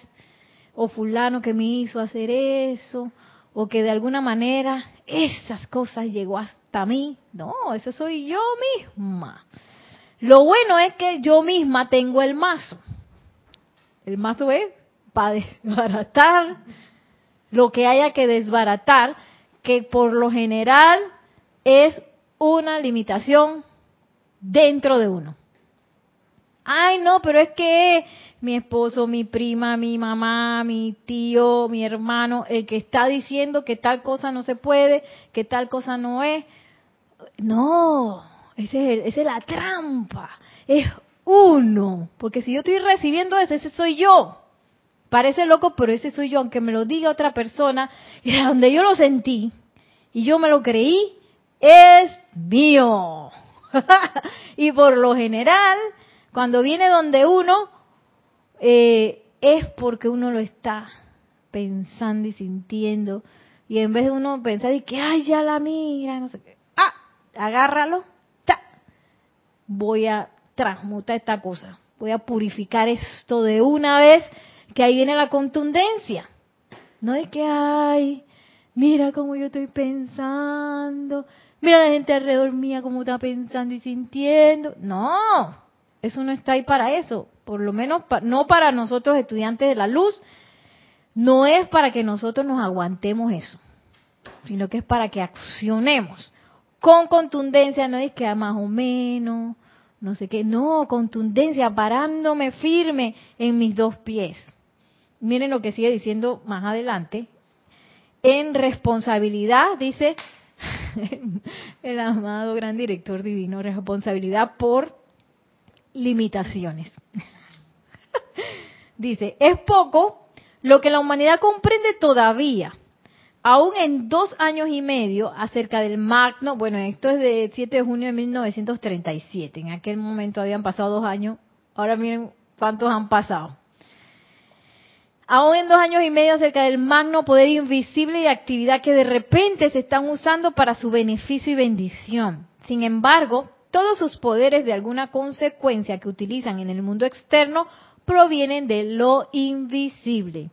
o fulano que me hizo hacer eso, o que de alguna manera esas cosas llegó hasta mí. No, eso soy yo misma. Lo bueno es que yo misma tengo el mazo. El mazo es para desbaratar lo que haya que desbaratar, que por lo general es una limitación dentro de uno. Ay, no, pero es que mi esposo, mi prima, mi mamá, mi tío, mi hermano, el que está diciendo que tal cosa no se puede, que tal cosa no es. No, esa es, es la trampa. Es uno. Porque si yo estoy recibiendo ese, ese soy yo. Parece loco, pero ese soy yo, aunque me lo diga otra persona, y donde yo lo sentí y yo me lo creí, es mío. y por lo general, cuando viene donde uno, eh, es porque uno lo está pensando y sintiendo. Y en vez de uno pensar y que, ay, ya la mira, no sé qué, ah, agárralo, voy a transmutar esta cosa, voy a purificar esto de una vez, que ahí viene la contundencia. No es que, ay, mira cómo yo estoy pensando, mira la gente alrededor mía cómo está pensando y sintiendo. No, eso no está ahí para eso. Por lo menos no para nosotros estudiantes de la luz. No es para que nosotros nos aguantemos eso, sino que es para que accionemos con contundencia, no es que más o menos, no sé qué, no, contundencia, parándome firme en mis dos pies. Miren lo que sigue diciendo más adelante. En responsabilidad, dice el amado gran director divino, responsabilidad por limitaciones. Dice, es poco lo que la humanidad comprende todavía, aún en dos años y medio, acerca del magno, bueno, esto es de 7 de junio de 1937, en aquel momento habían pasado dos años, ahora miren cuántos han pasado. Aún en dos años y medio acerca del magno poder invisible y actividad que de repente se están usando para su beneficio y bendición. Sin embargo, todos sus poderes de alguna consecuencia que utilizan en el mundo externo provienen de lo invisible.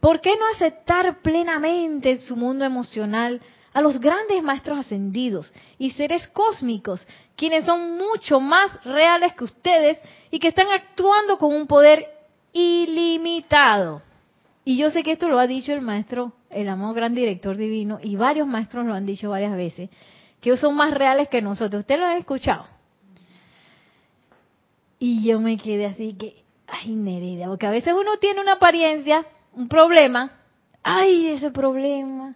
¿Por qué no aceptar plenamente en su mundo emocional a los grandes maestros ascendidos y seres cósmicos, quienes son mucho más reales que ustedes y que están actuando con un poder ilimitado? Y yo sé que esto lo ha dicho el maestro, el amado gran director divino, y varios maestros lo han dicho varias veces, que son más reales que nosotros. ¿Ustedes lo han escuchado? Y yo me quedé así que, ay, Nereida, porque a veces uno tiene una apariencia, un problema, ay, ese problema,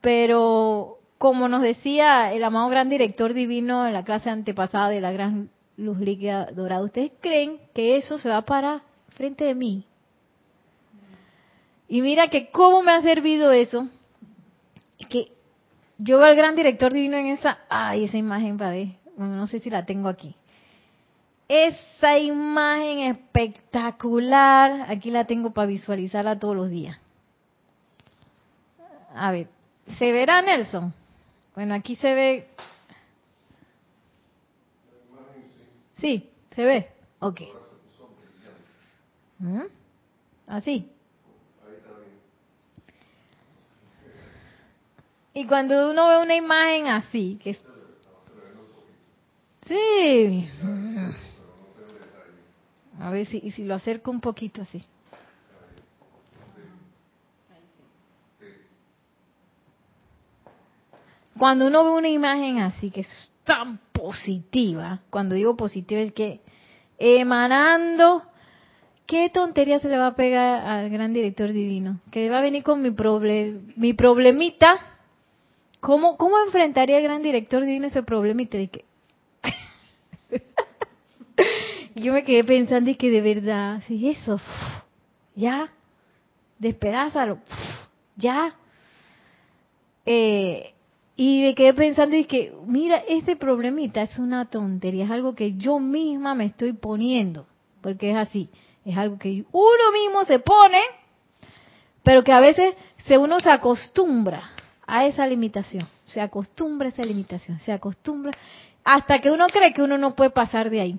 pero como nos decía el amado gran director divino en la clase antepasada de la gran luz líquida dorada, ¿ustedes creen que eso se va para frente de mí? Y mira que cómo me ha servido eso, que yo veo al gran director divino en esa, ay, esa imagen, para ver, no sé si la tengo aquí. Esa imagen espectacular, aquí la tengo para visualizarla todos los días. A ver, ¿se verá Nelson? Bueno, aquí se ve. Sí, se ve. Ok. ¿Mm? Así. Y cuando uno ve una imagen así, que Sí. A ver si, si lo acerco un poquito así. Cuando uno ve una imagen así, que es tan positiva, cuando digo positiva es que emanando, ¿qué tontería se le va a pegar al gran director divino? Que va a venir con mi, problem, mi problemita ¿Cómo, ¿Cómo enfrentaría el gran director divino ese problema? Y dije, yo me quedé pensando y que de verdad, si eso, ya, despedázalo, ya. Eh, y me quedé pensando y que, mira, este problemita es una tontería, es algo que yo misma me estoy poniendo, porque es así. Es algo que uno mismo se pone, pero que a veces se uno se acostumbra a esa limitación, se acostumbra a esa limitación, se acostumbra hasta que uno cree que uno no puede pasar de ahí.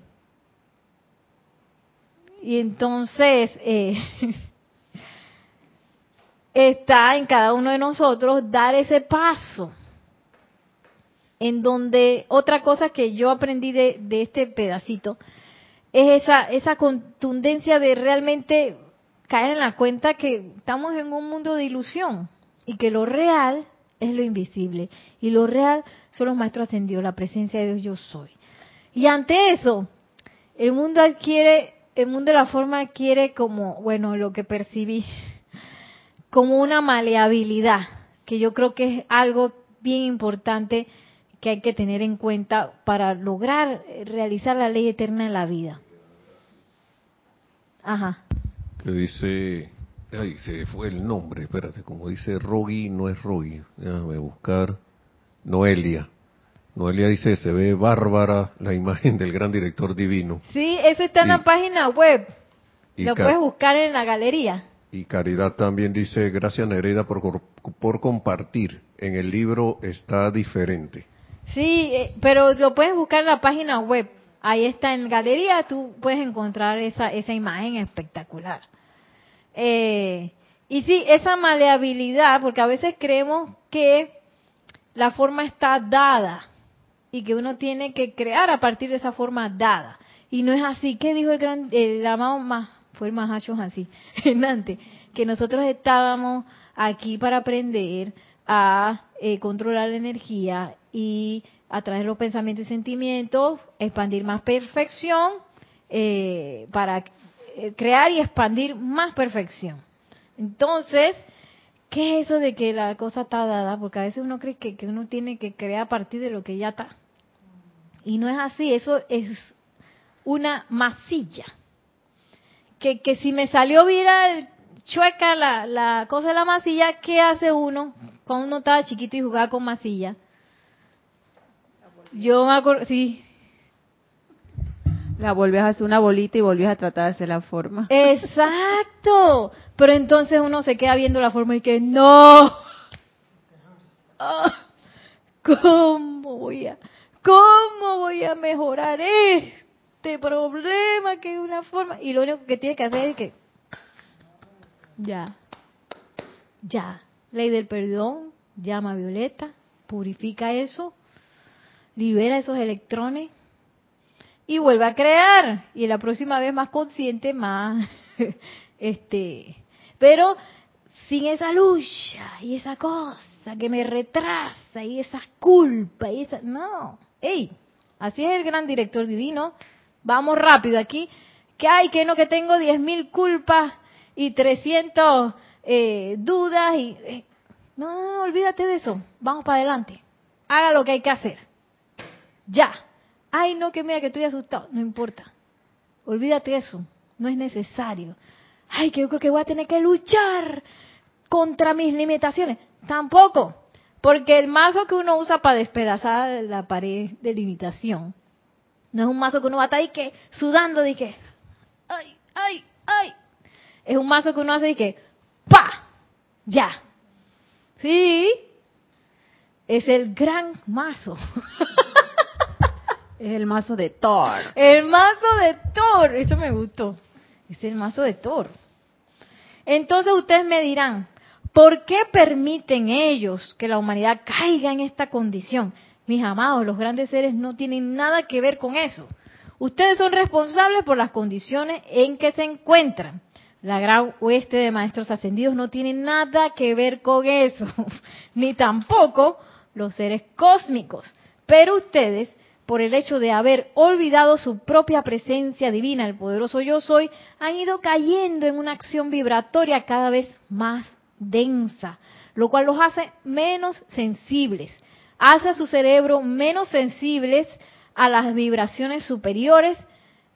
Y entonces eh, está en cada uno de nosotros dar ese paso. En donde otra cosa que yo aprendí de, de este pedacito es esa, esa contundencia de realmente caer en la cuenta que estamos en un mundo de ilusión y que lo real es lo invisible y lo real son los maestros ascendidos, la presencia de Dios yo soy. Y ante eso, el mundo adquiere, el mundo de la forma adquiere como, bueno, lo que percibí, como una maleabilidad, que yo creo que es algo bien importante que hay que tener en cuenta para lograr realizar la ley eterna en la vida. Ajá. Que dice, ay, se fue el nombre, espérate, como dice Rogi, no es Rogi, déjame buscar, Noelia. Noelia dice, se ve bárbara la imagen del gran director divino. Sí, eso está en la página web. y Lo puedes buscar en la galería. Y Caridad también dice, gracias Nereida por, por compartir. En el libro está diferente. Sí, eh, pero lo puedes buscar en la página web. Ahí está en galería, tú puedes encontrar esa, esa imagen espectacular. Eh, y sí, esa maleabilidad, porque a veces creemos que la forma está dada y que uno tiene que crear a partir de esa forma dada. Y no es así. ¿Qué dijo el gran, el amado más, fue el así, Dante? Que nosotros estábamos aquí para aprender a eh, controlar la energía y a través de los pensamientos y sentimientos expandir más perfección eh, para eh, crear y expandir más perfección. Entonces, ¿qué es eso de que la cosa está dada? Porque a veces uno cree que, que uno tiene que crear a partir de lo que ya está. Y no es así, eso es una masilla. Que, que si me salió viral, chueca la, la cosa de la masilla, ¿qué hace uno cuando uno estaba chiquito y jugaba con masilla? Yo me acuerdo, sí, La volvías a hacer una bolita y volvías a tratar de hacer la forma. Exacto. Pero entonces uno se queda viendo la forma y que no. Ah, ¿Cómo voy a, cómo voy a mejorar este problema que es una forma? Y lo único que tiene que hacer es que ya, ya, ley del perdón, llama Violeta, purifica eso, libera esos electrones y vuelve a crear. Y la próxima vez más consciente más este pero sin esa lucha y esa cosa que me retrasa y esa culpa y esa no. Ey así es el gran director divino. Vamos rápido aquí. Que hay que no que tengo diez mil culpas y 300 eh, dudas y eh, no, no, no, olvídate de eso vamos para adelante haga lo que hay que hacer ya Ay, no, que mira que estoy asustado. No importa. Olvídate eso. No es necesario. Ay, que yo creo que voy a tener que luchar contra mis limitaciones. Tampoco. Porque el mazo que uno usa para despedazar la pared de limitación no es un mazo que uno va a estar ahí que sudando de que ay, ay. Es un mazo que uno hace y que pa, ya. Sí. Es el gran mazo. Es el mazo de Thor. El mazo de Thor, eso me gustó. Es el mazo de Thor. Entonces ustedes me dirán, ¿por qué permiten ellos que la humanidad caiga en esta condición? Mis amados, los grandes seres no tienen nada que ver con eso. Ustedes son responsables por las condiciones en que se encuentran. La gran oeste de maestros ascendidos no tiene nada que ver con eso, ni tampoco los seres cósmicos. Pero ustedes por el hecho de haber olvidado su propia presencia divina, el poderoso yo soy, han ido cayendo en una acción vibratoria cada vez más densa, lo cual los hace menos sensibles, hace a su cerebro menos sensibles a las vibraciones superiores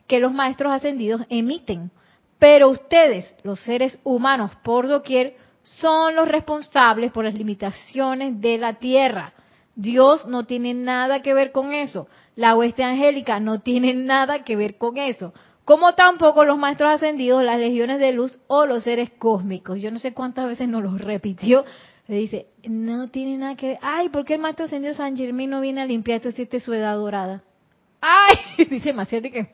que los maestros ascendidos emiten. Pero ustedes, los seres humanos por doquier, son los responsables por las limitaciones de la Tierra. Dios no tiene nada que ver con eso. La hueste angélica no tiene nada que ver con eso. como tampoco los maestros ascendidos, las legiones de luz o los seres cósmicos. Yo no sé cuántas veces nos lo repitió. Le dice, no tiene nada que ver. Ay, ¿por qué el maestro ascendido San Germán no viene a limpiar tu siete su edad dorada? Ay, dice Maciel que...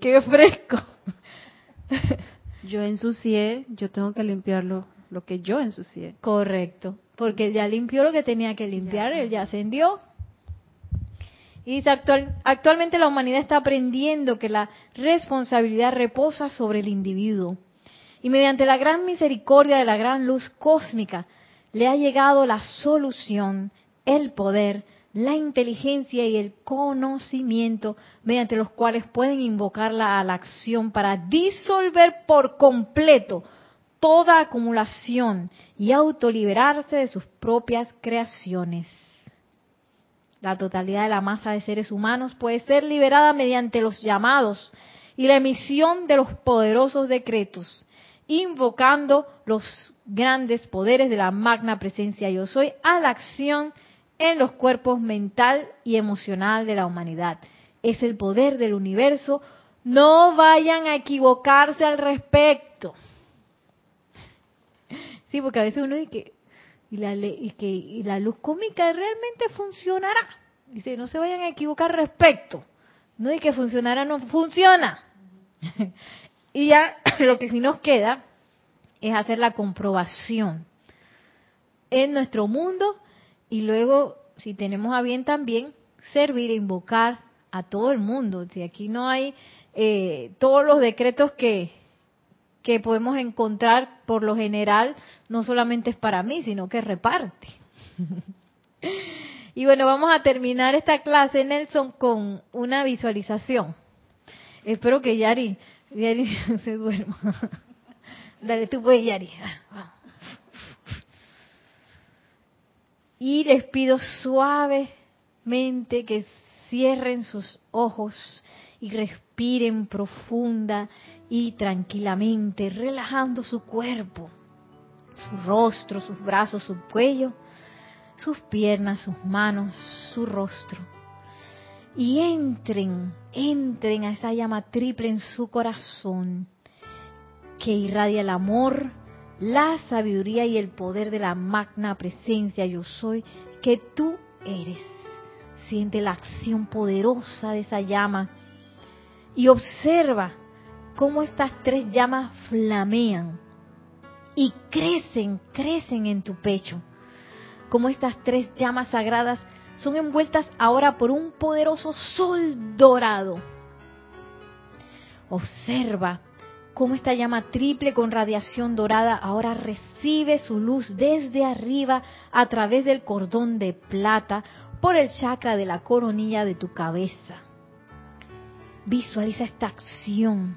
Qué fresco. Yo ensucié, yo tengo que limpiarlo, lo que yo ensucié. Correcto, porque ya limpió lo que tenía que limpiar, él ya ascendió. Y dice, actual, actualmente la humanidad está aprendiendo que la responsabilidad reposa sobre el individuo. Y mediante la gran misericordia de la gran luz cósmica, le ha llegado la solución, el poder, la inteligencia y el conocimiento mediante los cuales pueden invocarla a la acción para disolver por completo toda acumulación y autoliberarse de sus propias creaciones. La totalidad de la masa de seres humanos puede ser liberada mediante los llamados y la emisión de los poderosos decretos, invocando los grandes poderes de la magna presencia yo soy a la acción en los cuerpos mental y emocional de la humanidad. Es el poder del universo. No vayan a equivocarse al respecto. Sí, porque a veces uno dice que y la, y que, y la luz cómica realmente funcionará. Dice, no se vayan a equivocar respecto. No de que funcionará, no funciona. y ya lo que sí nos queda es hacer la comprobación en nuestro mundo y luego, si tenemos a bien también, servir e invocar a todo el mundo. Si aquí no hay eh, todos los decretos que, que podemos encontrar por lo general no solamente es para mí, sino que reparte. y bueno, vamos a terminar esta clase, Nelson, con una visualización. Espero que Yari, Yari se duerma. Dale, tú puedes, Yari. Y les pido suavemente que cierren sus ojos y respiren profunda y tranquilamente, relajando su cuerpo, su rostro, sus brazos, su cuello, sus piernas, sus manos, su rostro. Y entren, entren a esa llama triple en su corazón que irradia el amor, la sabiduría y el poder de la magna presencia yo soy que tú eres. Siente la acción poderosa de esa llama y observa cómo estas tres llamas flamean y crecen, crecen en tu pecho. Cómo estas tres llamas sagradas son envueltas ahora por un poderoso sol dorado. Observa cómo esta llama triple con radiación dorada ahora recibe su luz desde arriba a través del cordón de plata por el chakra de la coronilla de tu cabeza. Visualiza esta acción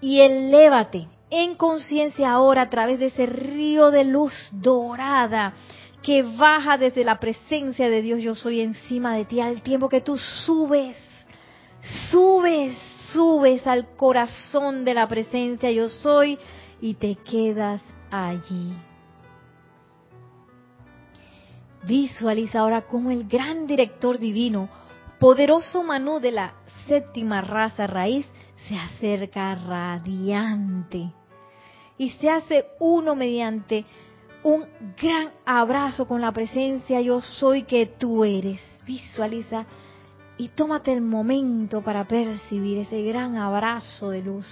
y elévate en conciencia ahora a través de ese río de luz dorada que baja desde la presencia de Dios yo soy encima de ti al tiempo que tú subes, subes subes al corazón de la presencia yo soy y te quedas allí. Visualiza ahora cómo el gran director divino, poderoso Manú de la séptima raza raíz, se acerca radiante y se hace uno mediante un gran abrazo con la presencia yo soy que tú eres. Visualiza y tómate el momento para percibir ese gran abrazo de luz.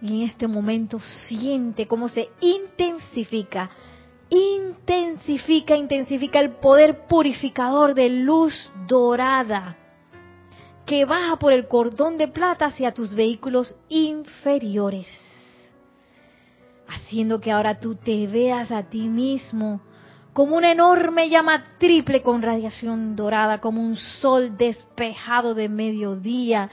Y en este momento siente cómo se intensifica, intensifica, intensifica el poder purificador de luz dorada que baja por el cordón de plata hacia tus vehículos inferiores, haciendo que ahora tú te veas a ti mismo como una enorme llama triple con radiación dorada, como un sol despejado de mediodía.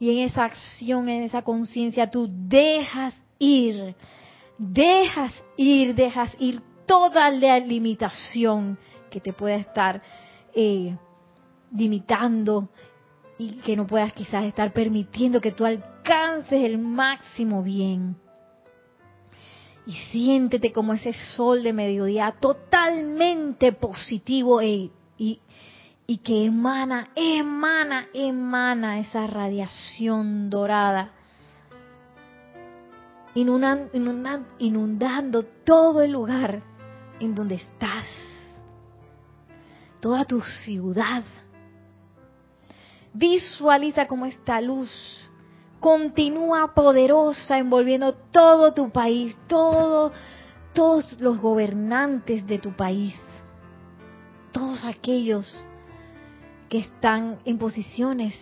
Y en esa acción, en esa conciencia, tú dejas ir, dejas ir, dejas ir toda la limitación que te pueda estar eh, limitando y que no puedas quizás estar permitiendo que tú alcances el máximo bien y siéntete como ese sol de mediodía totalmente positivo y, y que emana, emana, emana esa radiación dorada, inundando, inundando todo el lugar en donde estás, toda tu ciudad. Visualiza como esta luz continúa poderosa envolviendo todo tu país, todo, todos los gobernantes de tu país, todos aquellos que están en posiciones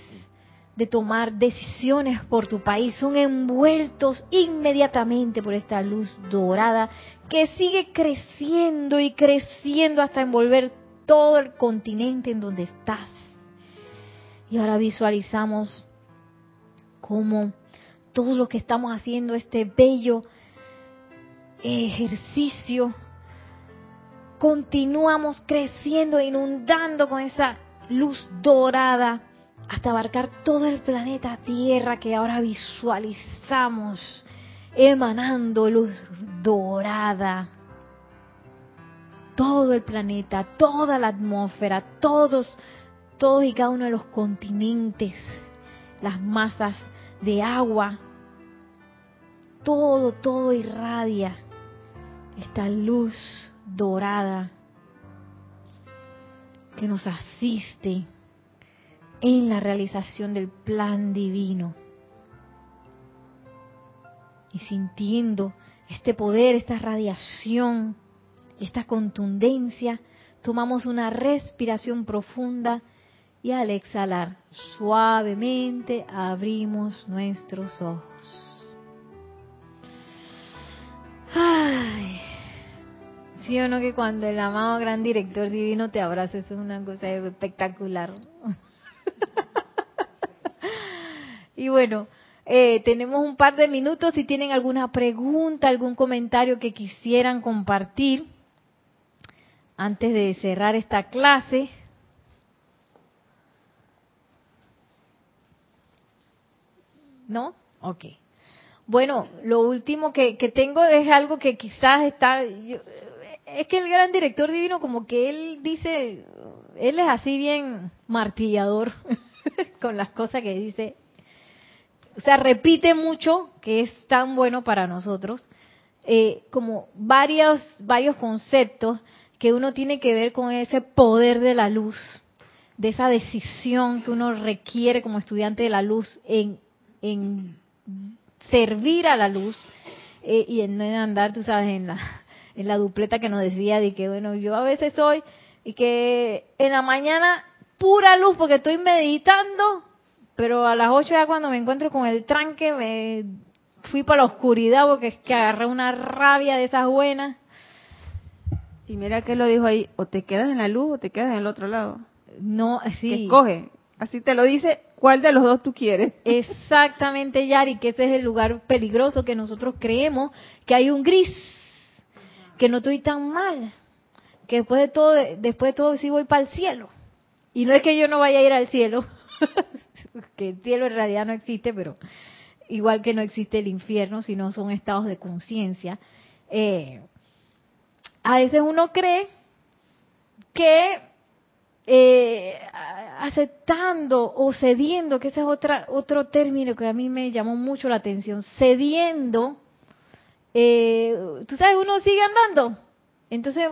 de tomar decisiones por tu país son envueltos inmediatamente por esta luz dorada que sigue creciendo y creciendo hasta envolver todo el continente en donde estás. Y ahora visualizamos cómo todo lo que estamos haciendo, este bello ejercicio, continuamos creciendo, inundando con esa luz dorada hasta abarcar todo el planeta Tierra que ahora visualizamos emanando luz dorada. Todo el planeta, toda la atmósfera, todos, todos y cada uno de los continentes, las masas de agua, todo, todo irradia esta luz dorada que nos asiste en la realización del plan divino. Y sintiendo este poder, esta radiación, esta contundencia, tomamos una respiración profunda y al exhalar suavemente abrimos nuestros ojos. Ay, Sí o no que cuando el amado gran director divino te abraza, es una cosa espectacular. y bueno, eh, tenemos un par de minutos. Si tienen alguna pregunta, algún comentario que quisieran compartir antes de cerrar esta clase. ¿No? Ok. Bueno, lo último que, que tengo es algo que quizás está es que el gran director divino como que él dice, él es así bien martillador con las cosas que dice. O sea, repite mucho que es tan bueno para nosotros, eh, como varios, varios conceptos que uno tiene que ver con ese poder de la luz, de esa decisión que uno requiere como estudiante de la luz en, en servir a la luz eh, y en andar, tú sabes, en la en la dupleta que nos decía de que, bueno, yo a veces soy y que en la mañana pura luz porque estoy meditando, pero a las 8 ya cuando me encuentro con el tranque me fui para la oscuridad porque es que agarré una rabia de esas buenas. Y mira que lo dijo ahí, o te quedas en la luz o te quedas en el otro lado. No, sí. escoge. Así te lo dice, ¿cuál de los dos tú quieres? Exactamente, Yari, que ese es el lugar peligroso que nosotros creemos que hay un gris que no estoy tan mal, que después de todo, después de todo sí voy para el cielo. Y no es que yo no vaya a ir al cielo, que el cielo en realidad no existe, pero igual que no existe el infierno, sino son estados de conciencia. Eh, a veces uno cree que eh, aceptando o cediendo, que ese es otra, otro término que a mí me llamó mucho la atención, cediendo eh, tú sabes, uno sigue andando. Entonces,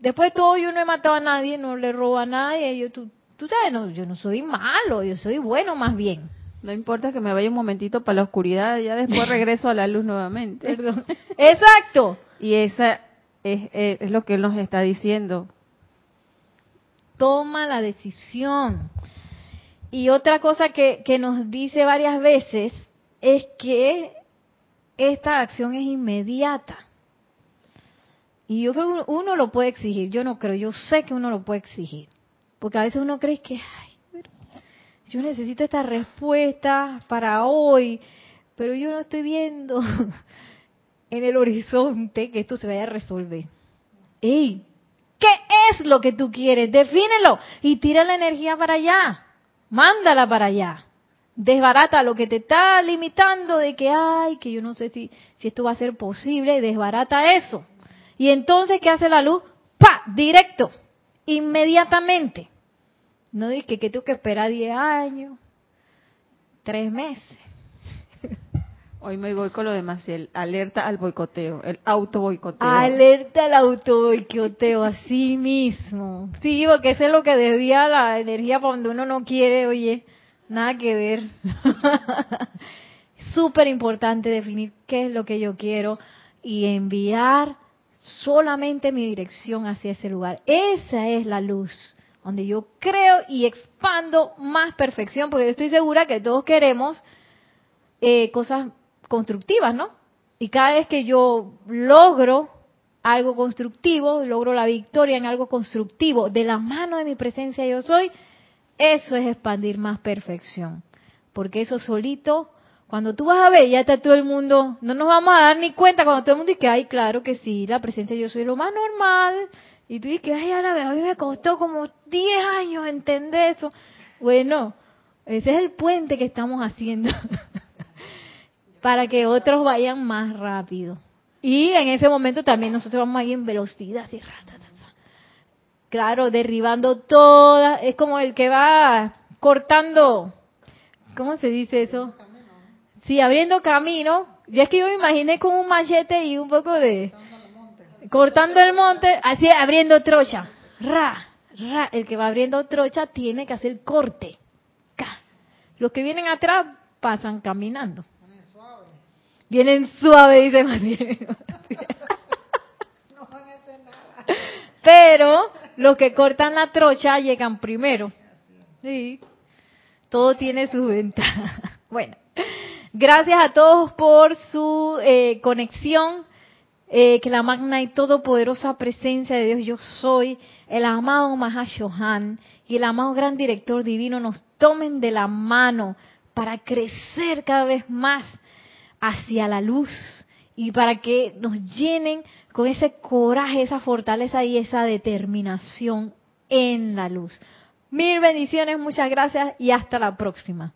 después de todo, yo no he matado a nadie, no le robo a nadie. Yo, tú, tú sabes, no, yo no soy malo, yo soy bueno más bien. No importa que me vaya un momentito para la oscuridad, ya después regreso a la luz nuevamente. Perdón. Exacto. Y esa es, es, lo que él nos está diciendo. Toma la decisión. Y otra cosa que, nos dice varias veces es que esta acción es inmediata. Y yo creo que uno lo puede exigir, yo no creo, yo sé que uno lo puede exigir. Porque a veces uno cree que, ay, yo necesito esta respuesta para hoy, pero yo no estoy viendo en el horizonte que esto se vaya a resolver. ¡Ey! ¿Qué es lo que tú quieres? Defínelo y tira la energía para allá. Mándala para allá desbarata lo que te está limitando de que, ay, que yo no sé si, si esto va a ser posible, desbarata eso. Y entonces, ¿qué hace la luz? ¡Pa! Directo, inmediatamente. No dije que tengo que esperar 10 años, 3 meses. Hoy me voy con lo demás, el alerta al boicoteo, el auto boicoteo. Alerta al auto boicoteo, así mismo. Sí, porque eso es lo que desvía la energía para donde uno no quiere, oye, nada que ver. Súper importante definir qué es lo que yo quiero y enviar solamente mi dirección hacia ese lugar. Esa es la luz donde yo creo y expando más perfección, porque yo estoy segura que todos queremos eh, cosas constructivas, ¿no? Y cada vez que yo logro algo constructivo, logro la victoria en algo constructivo, de la mano de mi presencia yo soy, eso es expandir más perfección. Porque eso solito, cuando tú vas a ver, ya está todo el mundo, no nos vamos a dar ni cuenta cuando todo el mundo dice, ay, claro que sí, la presencia yo soy lo más normal. Y tú dices, ay, ahora a mí me costó como 10 años entender eso. Bueno, ese es el puente que estamos haciendo. para que otros vayan más rápido. Y en ese momento también nosotros vamos ahí en velocidad, así, claro, derribando todas, es como el que va cortando, ¿cómo se dice eso? Sí, abriendo camino. Ya es que yo me imaginé con un machete y un poco de cortando el monte, así abriendo trocha. Ra, ra, el que va abriendo trocha tiene que hacer corte. Los que vienen atrás pasan caminando. Vienen suave, dice Maciel. Pero los que cortan la trocha llegan primero. Sí. Todo tiene su ventaja. Bueno, gracias a todos por su eh, conexión. Eh, que la magna y todopoderosa presencia de Dios yo soy, el amado Mahashohan y el amado gran director divino nos tomen de la mano para crecer cada vez más hacia la luz y para que nos llenen con ese coraje, esa fortaleza y esa determinación en la luz. Mil bendiciones, muchas gracias y hasta la próxima.